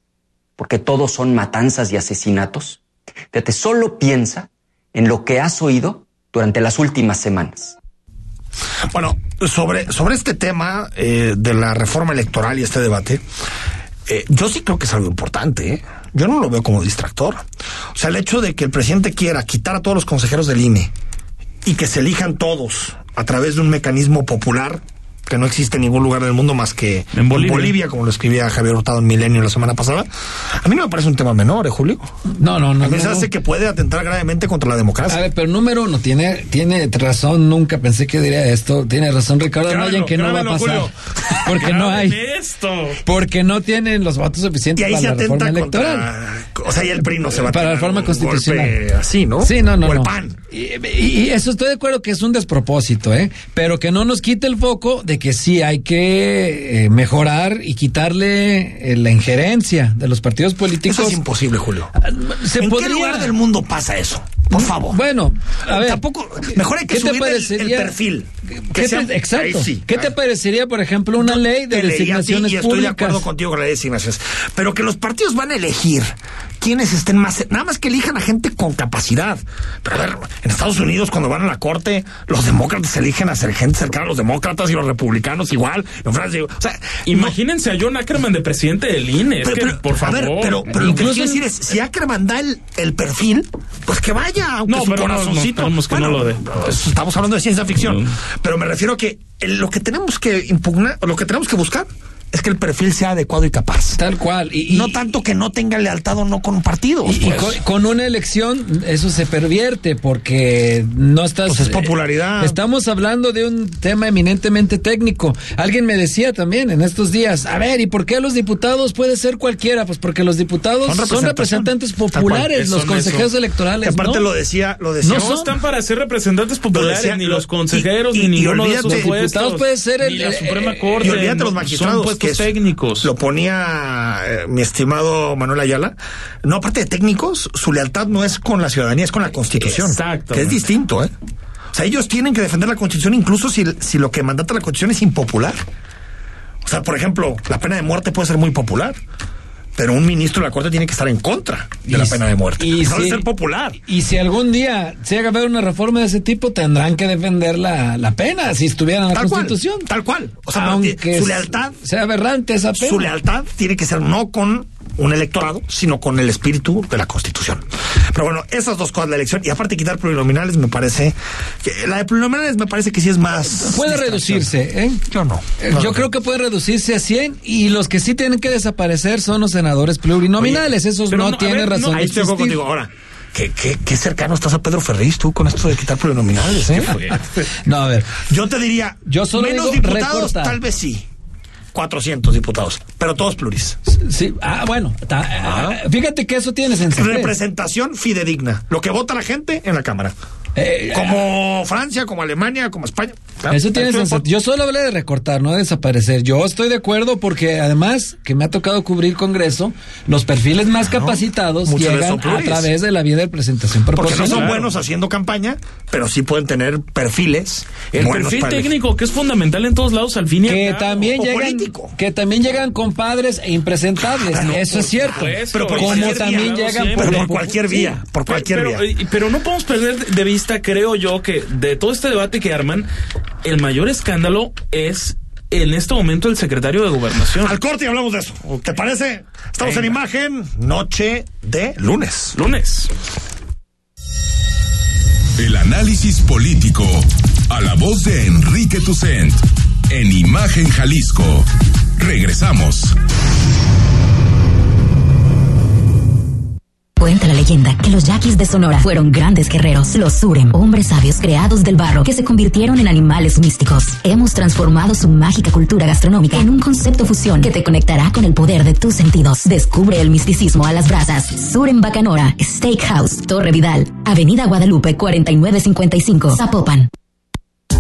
Porque todos son matanzas y asesinatos. Fíjate, solo piensa en lo que has oído durante las últimas semanas. Bueno, sobre, sobre este tema eh, de la reforma electoral y este debate, eh, yo sí creo que es algo importante. ¿eh? Yo no lo veo como distractor. O sea, el hecho de que el presidente quiera quitar a todos los consejeros del INE y que se elijan todos a través de un mecanismo popular que no existe en ningún lugar del mundo más que En Bolivia. como lo escribía Javier Hurtado en Milenio la semana pasada. A mí no me parece un tema menor, ¿eh, Julio? No, no, no. A mí no, se no. hace que puede atentar gravemente contra la democracia. A ver, pero número uno, tiene, tiene razón, nunca pensé que diría esto. Tiene razón Ricardo Grábalo, Anaya en que no va a pasar. Julio. Porque no hay. esto. Porque no tienen los votos y suficientes ahí para se la reforma electoral. O sea, y el PRI no se va a Para la reforma constitucional. golpe así, ¿no? Sí, no, no. O el no. PAN. Y, y- y eso estoy de acuerdo que es un despropósito, ¿eh? Pero que no nos quite el foco de que sí hay que eh, mejorar y quitarle eh, la injerencia de los partidos políticos. Eso es imposible, Julio. Se ¿En podría- qué lugar del mundo pasa eso? Por favor. Bueno, a ver. Tampoco, mejor hay que ¿qué te subir el, perfil. ¿Qué Que te- sea- exacto. sí. ¿Qué te parecería, por ejemplo, una ley de a ti designaciones y estoy de acuerdo contigo con la ley de designaciones. Pero que los partidos van a elegir quienes estén más. Nada más que elijan a gente con capacidad. Pero a ver, en Estados Unidos, cuando van a la corte, los demócratas eligen a ser gente cercana a los demócratas y los republicanos igual. En Francia, o sea, Imagínense a John Ackerman de presidente del INE. Es pero, que, pero, por a favor. ver, pero, pero lo que quiero decir es, si Ackerman da el, el perfil, pues que vaya, aunque No, su pero no, no, corazoncito. no lo estamos hablando de ciencia ficción. Pero me refiero a que lo que tenemos que impugnar, lo que tenemos que buscar es que el perfil sea adecuado y capaz. Tal cual. Y, no tanto que no tenga lealtad o no con un partido. Y, y pues. con, con una elección eso se pervierte porque no estás... Pues es popularidad. eh, estamos hablando de un tema eminentemente técnico. Alguien me decía también en estos días, a ver, ¿y por qué los diputados puede ser cualquiera? Pues porque los diputados Son son, representantes populares, los Son consejeros eso. electorales. Que aparte ¿no? lo decía, lo decía. No están para ser representantes populares, decía- ni lo- los consejeros, ni y ninguno de olvídate, esos diputados puede ser el- ni la eh, Suprema eh, Corte. Y olvídate los no, magistrados. Son es- técnicos. Lo ponía eh, mi estimado Manuel Ayala. No, aparte de técnicos, su lealtad no es con la ciudadanía, es con la Constitución. Exactamente. Que es distinto, ¿eh? O sea, ellos tienen que defender la Constitución incluso si, si lo que mandata la Constitución es impopular. O sea, por ejemplo, la pena de muerte puede ser muy popular. Pero un ministro de la Corte tiene que estar en contra de la pena de muerte. y no si- ser popular. Y si algún día se haga ver una reforma de ese tipo, tendrán que defender la, la pena si estuvieran en la Tal cual, Constitución. tal cual. O sea, Aunque su lealtad sea aberrante esa pena. Su lealtad tiene que ser no con un electorado, sino con el espíritu de la Constitución. Pero bueno, esas dos cosas, la elección y aparte quitar plurinominales, me parece que la de plurinominales me parece que sí es más. Puede reducirse, ¿eh? Yo no. Eh, No, Yo creo que puede reducirse a 100 y los que sí tienen que desaparecer son los senadores plurinominales. Esos Pero no, no, tienen ver, razón no, ahí estoy contigo. Ahora, ¿qué, qué, qué cercano estás a Pedro Ferriz tú con esto de quitar plurinominales, ¿eh? No, a ver. Yo te diría, Yo solo menos diputados, recortar. tal vez sí. 400 diputados, pero todos pluris. Sí, ah, bueno, ta- ah, fíjate que eso tiene sensatez. Representación fidedigna. Lo que vota la gente en la Cámara. Eh, como Francia, como Alemania, como España. Claro. Eso tiene sensatez. Yo solo hablé de recortar, no de desaparecer. Yo estoy de acuerdo porque además que me ha tocado cubrir Congreso, los perfiles más capacitados llegan a través de la vía de presentación Porque no proporcional. son buenos haciendo campaña, pero sí pueden tener perfiles. El perfil técnico que es fundamental en todos lados al fin y al que cabo. también o llegan que también llegan compadres e impresentables no, eso por es cierto supuesto. Pero por como cualquier también vía, llegan por, por cualquier sí. vía, por cualquier pero, vía. pero no podemos perder de vista, creo yo, que de todo este debate que arman, el mayor escándalo es en este momento el secretario de Gobernación. Al corte y hablamos de eso. ¿Te parece? Estamos en imagen, noche de lunes. Lunes. El análisis político. A la voz de Enrique Tucent. En Imagen Jalisco. Regresamos. Cuenta la leyenda que los yaquis de Sonora fueron grandes guerreros, los Surem, hombres sabios creados del barro que se convirtieron en animales místicos. Hemos transformado su mágica cultura gastronómica en un concepto fusión que te conectará con el poder de tus sentidos. Descubre el misticismo a las brasas. Surem Bacanora, Steakhouse, Torre Vidal, Avenida Guadalupe 4955, Zapopan.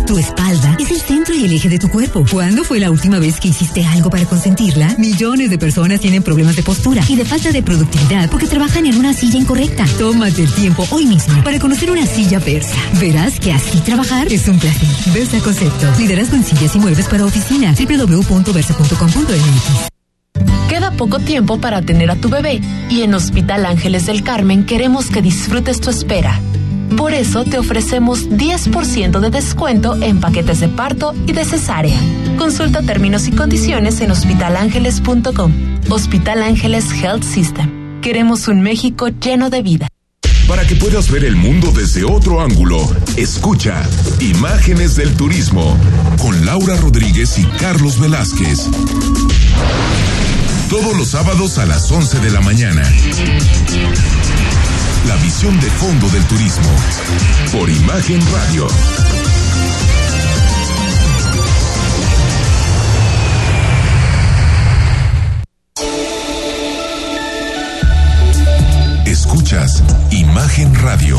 Tu espalda es el centro y el eje de tu cuerpo. ¿Cuándo fue la última vez que hiciste algo para consentirla? Millones de personas tienen problemas de postura y de falta de productividad porque trabajan en una silla incorrecta. Tómate el tiempo hoy mismo para conocer una silla Versa. Verás que así trabajar es un placer. Versa Concepto. Liderazgo en sillas y muebles para oficina. www.versa.com.mx Queda poco tiempo para tener a tu bebé y en Hospital Ángeles del Carmen queremos que disfrutes tu espera. Por eso te ofrecemos 10% de descuento en paquetes de parto y de cesárea. Consulta términos y condiciones en hospitalangeles.com. Hospital Ángeles Health System. Queremos un México lleno de vida. Para que puedas ver el mundo desde otro ángulo, escucha Imágenes del Turismo con Laura Rodríguez y Carlos Velázquez. Todos los sábados a las 11 de la mañana. La visión de fondo del turismo. Por Imagen Radio. Escuchas Imagen Radio.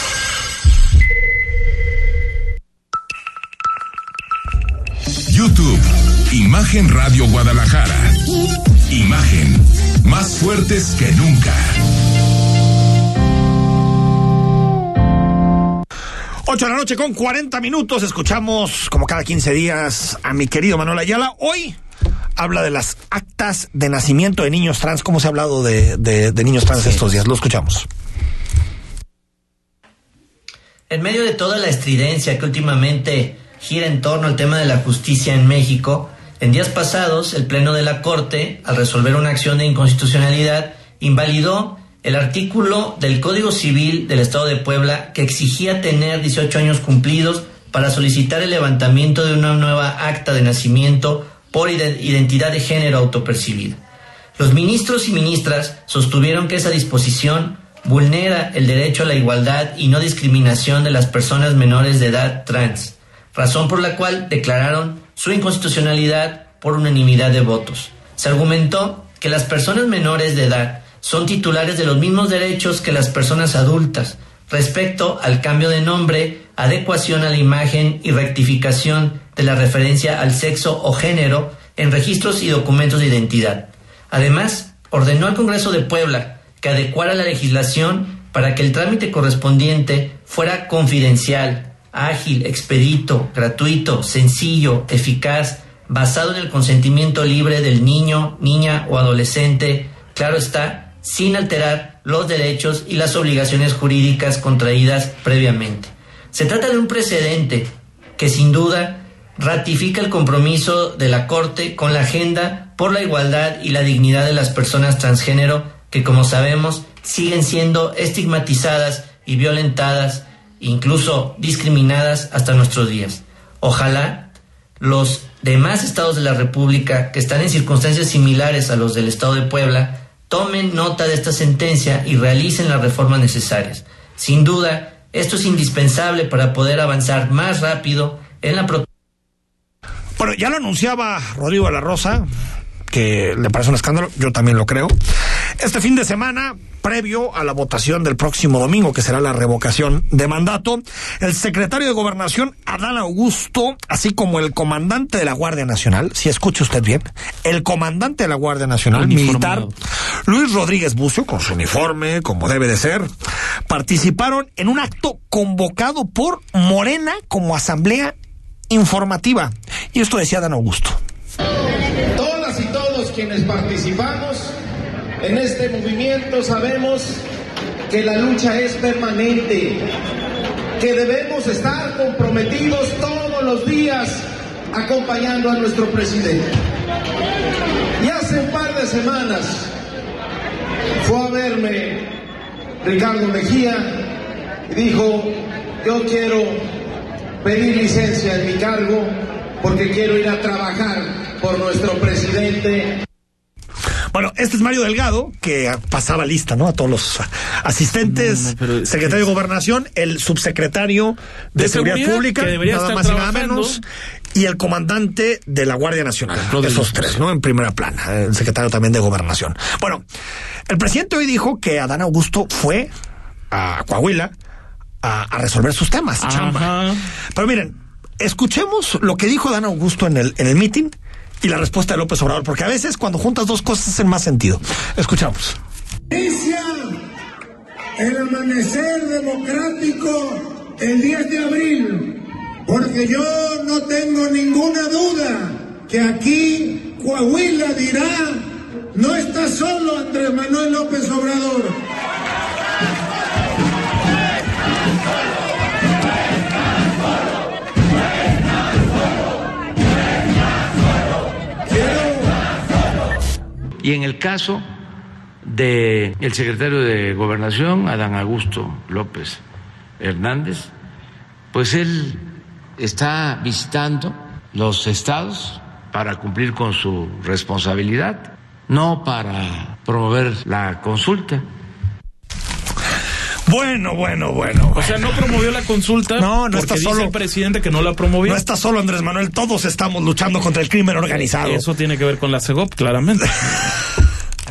YouTube, Imagen Radio Guadalajara. Imagen, más fuertes que nunca. 8 de la noche con 40 minutos. Escuchamos, como cada 15 días, a mi querido Manuel Ayala. Hoy habla de las actas de nacimiento de niños trans. ¿Cómo se ha hablado de, de- de niños trans estos días? Lo escuchamos. En medio de toda la estridencia que últimamente gira en torno al tema de la justicia en México, en días pasados el Pleno de la Corte, al resolver una acción de inconstitucionalidad, invalidó el artículo del Código Civil del Estado de Puebla que exigía tener 18 años cumplidos para solicitar el levantamiento de una nueva acta de nacimiento por ide- identidad de género autopercibida. Los ministros y ministras sostuvieron que esa disposición vulnera el derecho a la igualdad y no discriminación de las personas menores de edad trans, razón por la cual declararon su inconstitucionalidad por unanimidad de votos. Se argumentó que las personas menores de edad son titulares de los mismos derechos que las personas adultas respecto al cambio de nombre, adecuación a la imagen y rectificación de la referencia al sexo o género en registros y documentos de identidad. Además, ordenó al Congreso de Puebla que adecuara la legislación para que el trámite correspondiente fuera confidencial, ágil, expedito, gratuito, sencillo, eficaz, basado en el consentimiento libre del niño, niña o adolescente, claro está, sin alterar los derechos y las obligaciones jurídicas contraídas previamente. Se trata de un precedente que sin duda ratifica el compromiso de la Corte con la agenda por la igualdad y la dignidad de las personas transgénero que, como sabemos, siguen siendo estigmatizadas y violentadas, incluso discriminadas hasta nuestros días. Ojalá los demás estados de la República que están en circunstancias similares a los del estado de Puebla tomen nota de esta sentencia y realicen las reformas necesarias. Sin duda, esto es indispensable para poder avanzar más rápido en la protección Bueno, ya lo anunciaba Rodrigo de la Rosa, que le parece un escándalo, yo también lo creo. Este fin de semana, previo a la votación del próximo domingo, que será la revocación de mandato, el secretario de Gobernación, Adán Augusto, así como el comandante de la Guardia Nacional, si escucha usted bien, el comandante de la Guardia Nacional, militar, Luis Rodríguez Bucio, con su uniforme, como debe de ser, participaron en un acto convocado por Morena como asamblea informativa. Y esto decía Dan Augusto. Todas y todos quienes participamos en este movimiento sabemos que la lucha es permanente, que debemos estar comprometidos todos los días acompañando a nuestro presidente. Y hace un par de semanas fue a verme Ricardo Mejía y dijo, yo quiero pedir licencia en mi cargo porque quiero ir a trabajar por nuestro presidente. Bueno, este es Mario Delgado, que pasaba lista, ¿no? A todos los asistentes, secretario de Gobernación, el subsecretario de, De Seguridad, Seguridad, Pública, que debería nada estar más y nada menos, y el comandante de la Guardia Nacional. Rodríguez. Esos tres, ¿no? En primera plana, el secretario también de Gobernación. Bueno, el presidente hoy dijo que Adán Augusto fue a Coahuila a, a resolver sus temas, chamba. Pero miren, escuchemos lo que dijo Adán Augusto en el, en el meeting y la respuesta de López Obrador, porque a veces cuando juntas dos cosas hacen más sentido. Escuchamos. Inicia el amanecer democrático el 10 de abril, porque yo no tengo ninguna duda que aquí Coahuila dirá, no está solo Andrés Manuel López Obrador. Y en el caso de el secretario de Gobernación, Adán Augusto López Hernández, pues él está visitando los estados para cumplir con su responsabilidad, no para promover la consulta. Bueno, bueno, bueno. O sea, no promovió la consulta. No, no está dice solo. el presidente que no la promovió. No está solo Andrés Manuel, todos estamos luchando contra el crimen organizado. Eso tiene que ver con la CEGOP, claramente.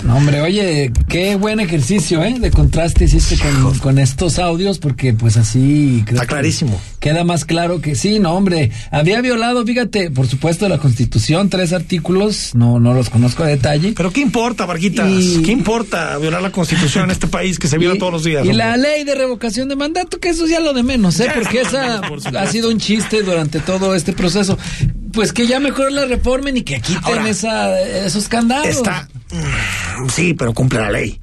No, hombre, oye, qué buen ejercicio, ¿eh? De contraste hiciste con, con estos audios, porque pues así... Creo Está clarísimo. Queda más claro que sí, no, hombre. Había violado, fíjate, por supuesto, la Constitución, tres artículos, no, no los conozco a detalle. Pero ¿qué importa, Varguitas? Y- ¿Qué importa violar la Constitución en este país que se viola todos los días? Y hombre? la ley de revocación de mandato, que eso es ya lo de menos, ¿eh? Ya, Porque esa por ha sido un chiste durante todo este proceso. Pues que ya mejor la reformen y que quiten Ahora, esa, esos candados. Está. Sí, pero cumple la ley.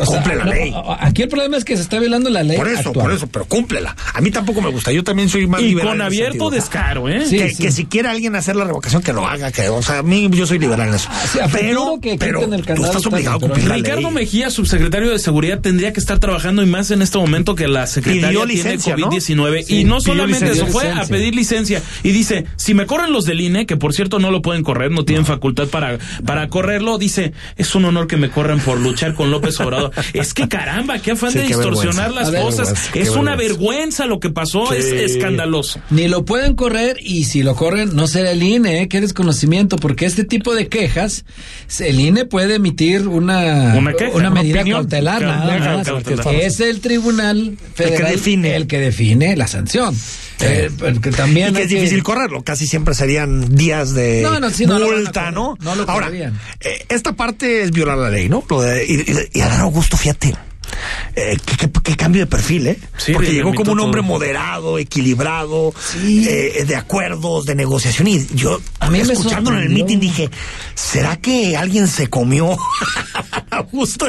O sea, cumple la no, ley. Aquí el problema es que se está violando la ley. Por eso, actual. por eso, pero cúmplela. A mí tampoco me gusta. Yo también soy más Y liberal. con abierto sentido. descaro, ¿eh? Sí, que, sí. que si quiere alguien hacer la revocación, que lo haga. Que, o sea, a mí yo soy liberal en eso. Sí, a pero futuro que pero quiten el tú candado estás está obligado a cumplir la Ricardo ley. Mejía, subsecretario de Seguridad, tendría que estar trabajando y más en este momento que la secretaria Pidió tiene licencia, ¿no? COVID-19. Sí, y no solamente licencia. eso, fue a pedir licencia. Y dice, si me corren los del INE, que por cierto no lo pueden correr, no tienen facultad para, para correrlo, dice, es un honor que me corran por luchar con López Obrador. es que caramba, qué afán Sí, de qué distorsionar vergüenza. las ver, cosas. vergüenza, qué es una vergüenza. vergüenza lo que pasó, es escandaloso. Ni lo pueden correr y si lo corren no será el INE, ¿eh? qué desconocimiento, porque este tipo de quejas, el INE puede emitir una, Una queja, una una medida opinión. cautelar, Ca- nada más. cautelar. Es el tribunal federal define. el que define la sanción. Eh, porque también Y que es difícil correrlo, casi siempre serían días de No, no, sí, no a multa, ¿no? no lo Ahora, eh, esta parte es violar la ley, ¿no? Lo de, y, y, y Adán Augusto, fíjate, eh, qué, cambio de perfil, ¿eh? Sí, Porque llegó como un hombre todo. moderado, equilibrado, eh, de acuerdos, de negociación. Y yo, A mí escuchándolo en el meeting, dije, ¿será que alguien se comió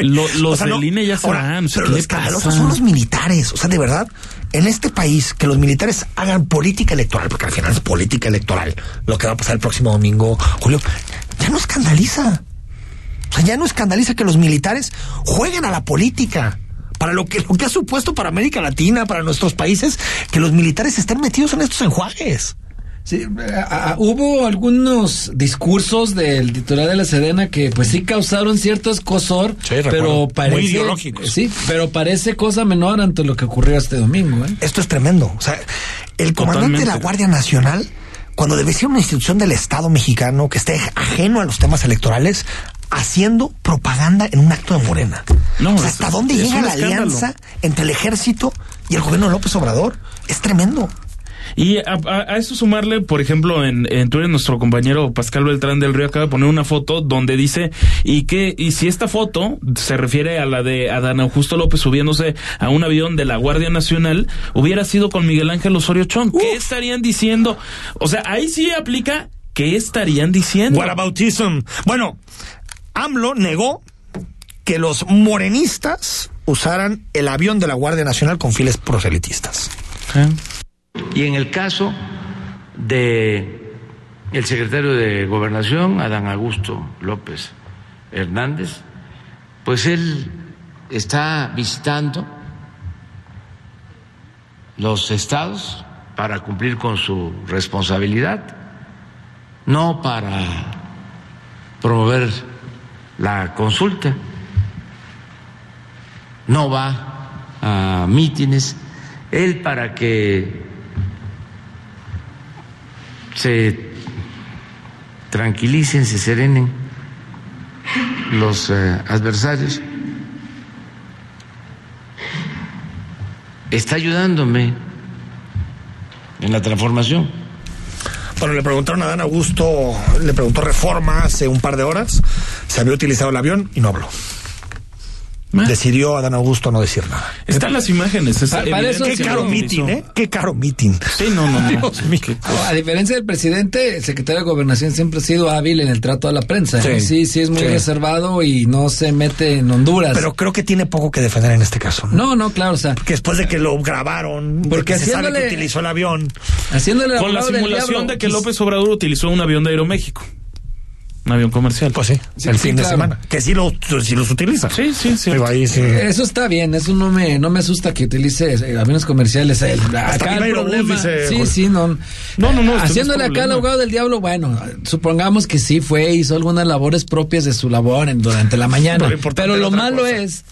Lo- los del INE ya se ahora, van, o sea, Pero ¿qué lo le escandaloso pasa? son los militares. O sea, de verdad, en este país, que los militares hagan política electoral, porque al final es política electoral, lo que va a pasar el próximo domingo, Julio, ya no escandaliza. O sea, ya no escandaliza que los militares jueguen a la política. Para lo que, lo que ha supuesto para América Latina, para nuestros países, que los militares estén metidos en estos enjuagues. Sí, a- a- hubo algunos discursos del titular de la Sedena que pues sí causaron cierto escosor, Sí, pero Muy parece ideológicos. Sí, pero parece cosa menor ante lo que ocurrió este domingo, ¿eh? Esto es tremendo. O sea, el comandante de la. Guardia Nacional, cuando debe ser una institución del Estado mexicano que esté ajeno a los temas electorales, haciendo propaganda en un acto de Morena. No, O sea, es- ¿hasta dónde es llega la escándalo. alianza entre el ejército y el gobierno de López Obrador? Es tremendo. Y a, a- a eso sumarle, por ejemplo, en, en Twitter nuestro compañero Pascal Beltrán del Río acaba de poner una foto donde dice y que y si esta foto se refiere a la de Adán Augusto López subiéndose a un avión de la Guardia Nacional hubiera sido con Miguel Ángel Osorio Chong, ¿qué estarían diciendo? O sea, ahí sí aplica ¿qué estarían diciendo? Whataboutism. Bueno, AMLO negó que los morenistas usaran el avión de la Guardia Nacional con fines proselitistas. Y en el caso de el secretario de Gobernación, Adán Augusto López Hernández, pues él está visitando los estados para cumplir con su responsabilidad, no para promover la consulta, no va a mítines, él para que se tranquilicen, se serenen los eh, adversarios. Está ayudándome en la transformación. Bueno, le preguntaron a Dan Augusto, le preguntó Reforma hace un par de horas, se había utilizado el avión y no habló. Decidió Adán Augusto no decir nada. Están las imágenes. Es Pa- para eso Qué sí caro meeting, ¿eh? Qué caro meeting. Sí, no, no, no. Dios mío. No, a diferencia del presidente, el secretario de Gobernación siempre ha sido hábil en el trato a la prensa. Sí. ¿eh? Sí, sí, es muy Sí. reservado y no se mete en Honduras. Pero creo que tiene poco que defender en este caso. no, no, claro, o sea, Que después de que lo grabaron, Porque porque se sabe que utilizó el avión. haciéndole el Con la simulación diablo, de que pues, López Obrador utilizó un avión de Aeroméxico. Un avión comercial. Pues sí, Sí, el sí, fin de semana. Que sí, lo, sí los utiliza. Sí, sí, sí. Digo, ahí sí. Eso está bien, eso no me, no me asusta que utilice eh, aviones comerciales. El, acá el problema, dice sí, Jorge. sí, no. No, no, no, esto no Haciéndole acá al abogado del diablo, bueno, supongamos que sí fue, hizo algunas labores propias de su labor en, durante la mañana. Pero lo Pero malo cosa. es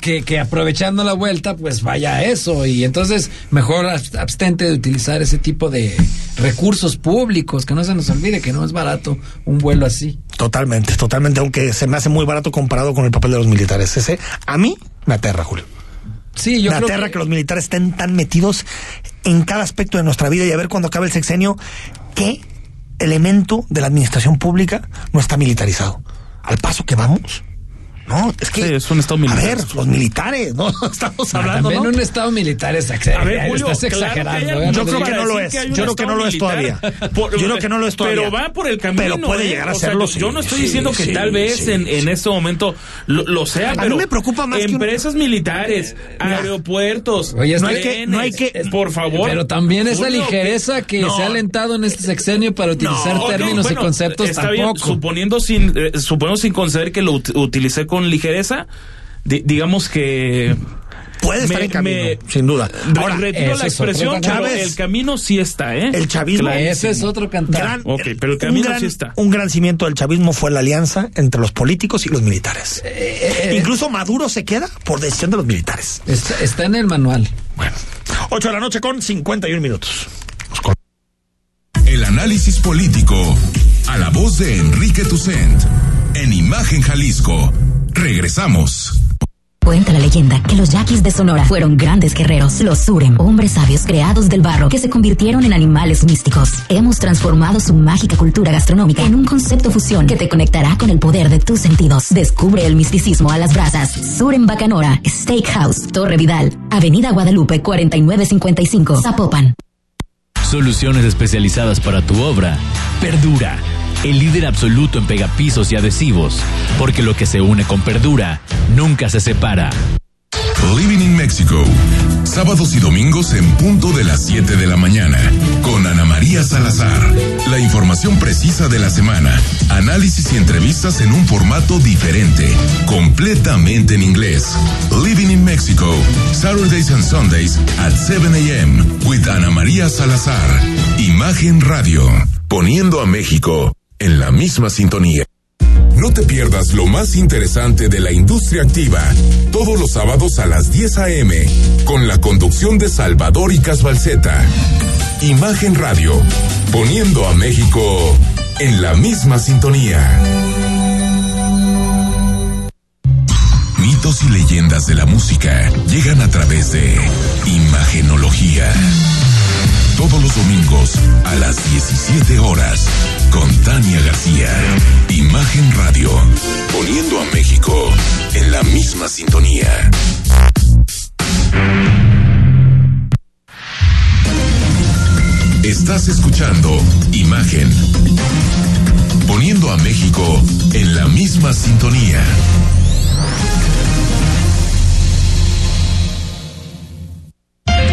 que, que aprovechando la vuelta, pues vaya a eso. Y entonces, mejor abs- abstente de utilizar ese tipo de recursos públicos, que no se nos olvide que no es barato un vuelo así. Totalmente, totalmente. Aunque se me hace muy barato comparado con el papel de los militares. Ese, a mí, me aterra, Julio. Sí, yo me creo aterra que- que... los militares estén tan metidos en cada aspecto de nuestra vida y a ver cuando acabe el sexenio qué elemento de la administración pública no está militarizado. Al paso que vamos. No, es que. Sí, es un estado a militar. ver, los militares, ¿no? Estamos hablando. También ¿no? un estado militar es A ver, Julio, estás claro exagerando. hay. Yo creo que no lo es. Yo creo que no lo es todavía. Por- Yo creo que no lo es todavía. Pero va por el camino. Pero puede ¿eh? llegar a serlo, yo, yo sí, no estoy sí, diciendo que sí, tal vez sí, en, sí. en este momento lo, lo sea, A mí pero me preocupa más que un- empresas militares, aeropuertos, Oye, No hay trenes, que- no hay que- por favor. Pero también esa ligereza que se ha alentado en este sexenio para utilizar términos y conceptos está bien, tampoco. suponiendo sin eh, suponiendo sin conceder que lo ut- utilicé con ligereza, di- digamos que Puede estar me- en camino, me- sin duda. Ahora, retiro la expresión, pero el camino sí está, ¿eh? El chavismo. Claro. Ese es otro cantar. gran- Ok, pero el un camino gran, sí está. Un gran cimiento del chavismo fue la alianza entre los políticos y los militares. Eh, Incluso Maduro se queda por decisión de los militares. Está, está en el manual. Bueno, 8 de la noche con 51 minutos. El análisis político a la voz de Enrique Tucent en Imagen Jalisco. Regresamos. Cuenta la leyenda que los yaquis de Sonora fueron grandes guerreros, los Surem, hombres sabios creados del barro que se convirtieron en animales místicos. Hemos transformado su mágica cultura gastronómica en un concepto fusión que te conectará con el poder de tus sentidos. Descubre el misticismo a las brasas. Surem Bacanora, Steakhouse, Torre Vidal, Avenida Guadalupe 4955, Zapopan. Soluciones especializadas para tu obra. Perdura, el líder absoluto en pegapisos y adhesivos, porque lo que se une con Perdura nunca se separa. Living in Mexico. Sábados y domingos en punto de las 7 de la mañana. Con Ana María Salazar. La información precisa de la semana. Análisis y entrevistas en un formato diferente. Completamente en inglés. Living in Mexico. Saturdays and Sundays at 7 a.m. With Ana María Salazar. Imagen Radio. Poniendo a México en la misma sintonía. No te pierdas lo más interesante de la industria activa, todos los sábados a las 10 a.m., con la conducción de Salvador y Casbalceta. Imagen Radio, poniendo a México en la misma sintonía. Mitos y leyendas de la música llegan a través de Imagenología. Todos los domingos a las 17 horas con Tania García. Imagen Radio. Poniendo a México en la misma sintonía. Estás escuchando Imagen. Poniendo a México en la misma sintonía.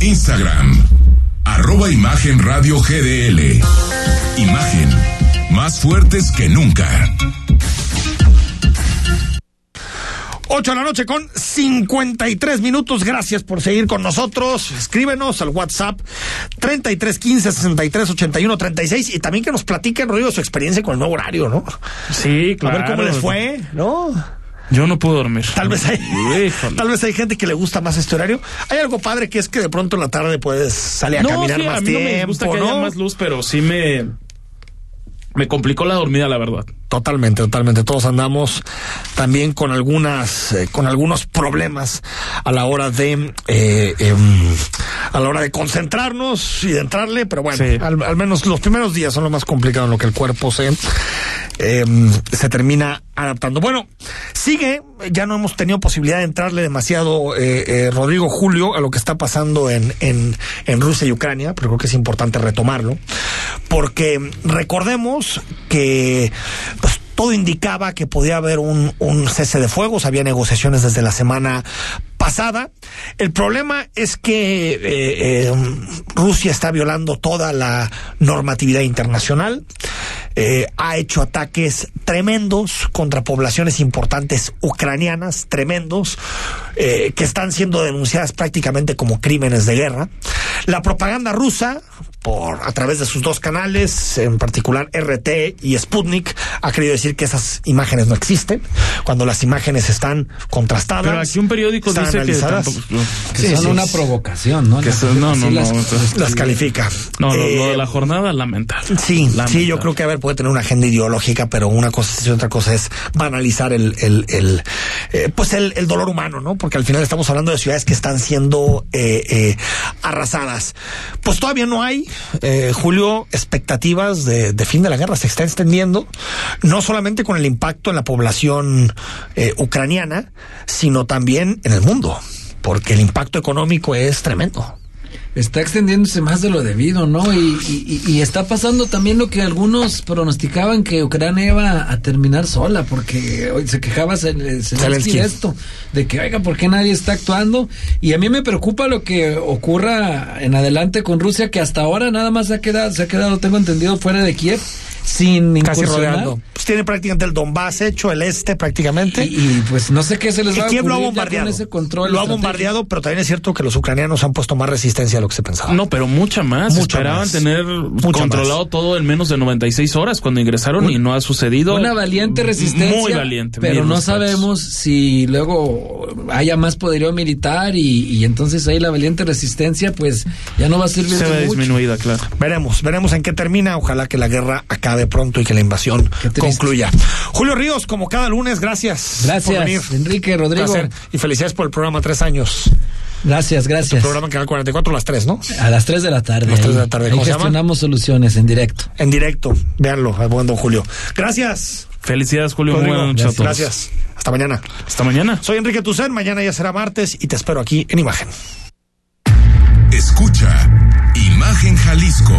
Instagram, arroba Imagen Radio GDL. Imagen, más fuertes que nunca. 8 de la noche con 53 minutos. Gracias por seguir con nosotros. Escríbenos al WhatsApp 33 15 63 81 36 y también que nos platiquen, Rodrigo, su experiencia con el nuevo horario, ¿no? Sí, A claro. ver cómo les fue, ¿no? Yo no puedo dormir. Tal vez hay, tal vez hay gente que le gusta más este horario. Hay algo padre que es que de pronto en la tarde puedes salir a no, caminar sí, más a mí no me tiempo, gusta que ¿no? haya más luz, pero sí me me complicó la dormida, la verdad. Totalmente, totalmente. Todos andamos también con algunas, eh, con algunos problemas a la hora de, eh, em, a la hora de concentrarnos y de entrarle, pero bueno, Sí. al, al menos los primeros días son lo más complicado en lo que el cuerpo se, em, se termina adaptando. Bueno, sigue, ya no hemos tenido posibilidad de entrarle demasiado, eh, eh, Rodrigo Julio, a lo que está pasando en, en, en Rusia y Ucrania, pero creo que es importante retomarlo, porque recordemos que pues, todo indicaba que podía haber un, un cese de fuegos, había negociaciones desde la semana pasada. El problema es que eh, eh, Rusia está violando toda la normatividad internacional, eh, ha hecho ataques tremendos contra poblaciones importantes ucranianas, tremendos, que están siendo denunciadas prácticamente como crímenes de guerra. La propaganda rusa, por a través de sus dos canales, en particular RT y Sputnik, ha querido decir que esas imágenes no existen, cuando las imágenes están contrastadas. Pero aquí un periódico están dice que analizadas. tampoco- Que Sí, son sí, una sí. provocación, ¿no? Que La- son- no, no, las- no, las- las califica. No, lo, lo Eh, de la jornada, lamentable. Sí, Lamentable. sí, yo creo que a ver, puede tener una agenda ideológica, pero una cosa es y otra cosa es banalizar el, el, el eh, pues el, el dolor humano, ¿no? Porque al final estamos hablando de ciudades que están siendo eh, eh, arrasadas. Pues todavía no hay, eh, Julio, expectativas de, de fin de la guerra. Se está extendiendo, no solamente con el impacto en la población eh, ucraniana, sino también en el mundo, porque el impacto económico es tremendo. Está extendiéndose más de lo debido, ¿no? Y, y- y- y está pasando también lo que algunos pronosticaban que Ucrania iba a terminar sola, porque hoy se quejaba Zel- Zelensky esto, de que, oiga, ¿por qué nadie está actuando? Y a mí me preocupa lo que ocurra en adelante con Rusia, que hasta ahora nada más se ha quedado, se ha quedado, tengo entendido, fuera de Kiev, sin Casi rodeando. Pues tiene prácticamente el Donbass hecho, el este prácticamente. Y, y, pues no sé qué se les va a Kiev lo ha bombardeado. con ese control lo ha bombardeado, pero también es cierto que los ucranianos han puesto más resistencia a lo que se pensaba. No, pero mucha más. Mucha Esperaban más. tener Mucha controlado todo en menos de 96 horas cuando ingresaron y no ha sucedido. Una valiente resistencia. Muy valiente. Pero no sabemos si luego haya más poderío militar y, y entonces ahí la valiente resistencia pues ya no va a servir Se ve disminuida, claro. Veremos, veremos en qué termina. Ojalá que la guerra acabe pronto y que la invasión concluya. Julio Ríos, como cada lunes, gracias. Gracias, por venir. Enrique, Rodrigo. Placer. Y felicidades por el programa Tres Años. Gracias, gracias. programa en Canal 44 a las 3, ¿no? A las 3 de la tarde. A las tres de ahí. la tarde. ¿Cómo se llama? gestionamos soluciones en directo. En directo. Véanlo, al buen don Julio. Gracias. Felicidades, Julio. Muy Rodrigo. buenas noches a todos. Gracias. Hasta mañana. Hasta mañana. Soy Enrique Tucen. Mañana ya será martes y te espero aquí en Imagen. Escucha Imagen Jalisco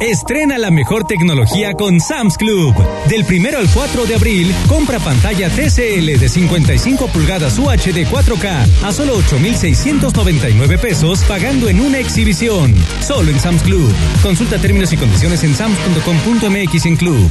Estrena la mejor tecnología con Sam's Club. Del primero al 4 de abril, compra pantalla TCL de 55 pulgadas UHD 4K a solo 8,699 pesos pagando en una exhibición. Solo en Sam's Club. Consulta términos y condiciones en sams.com.mx en club.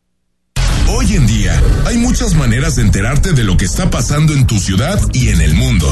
Hoy en día hay muchas maneras de enterarte de lo que está pasando en tu ciudad y en el mundo.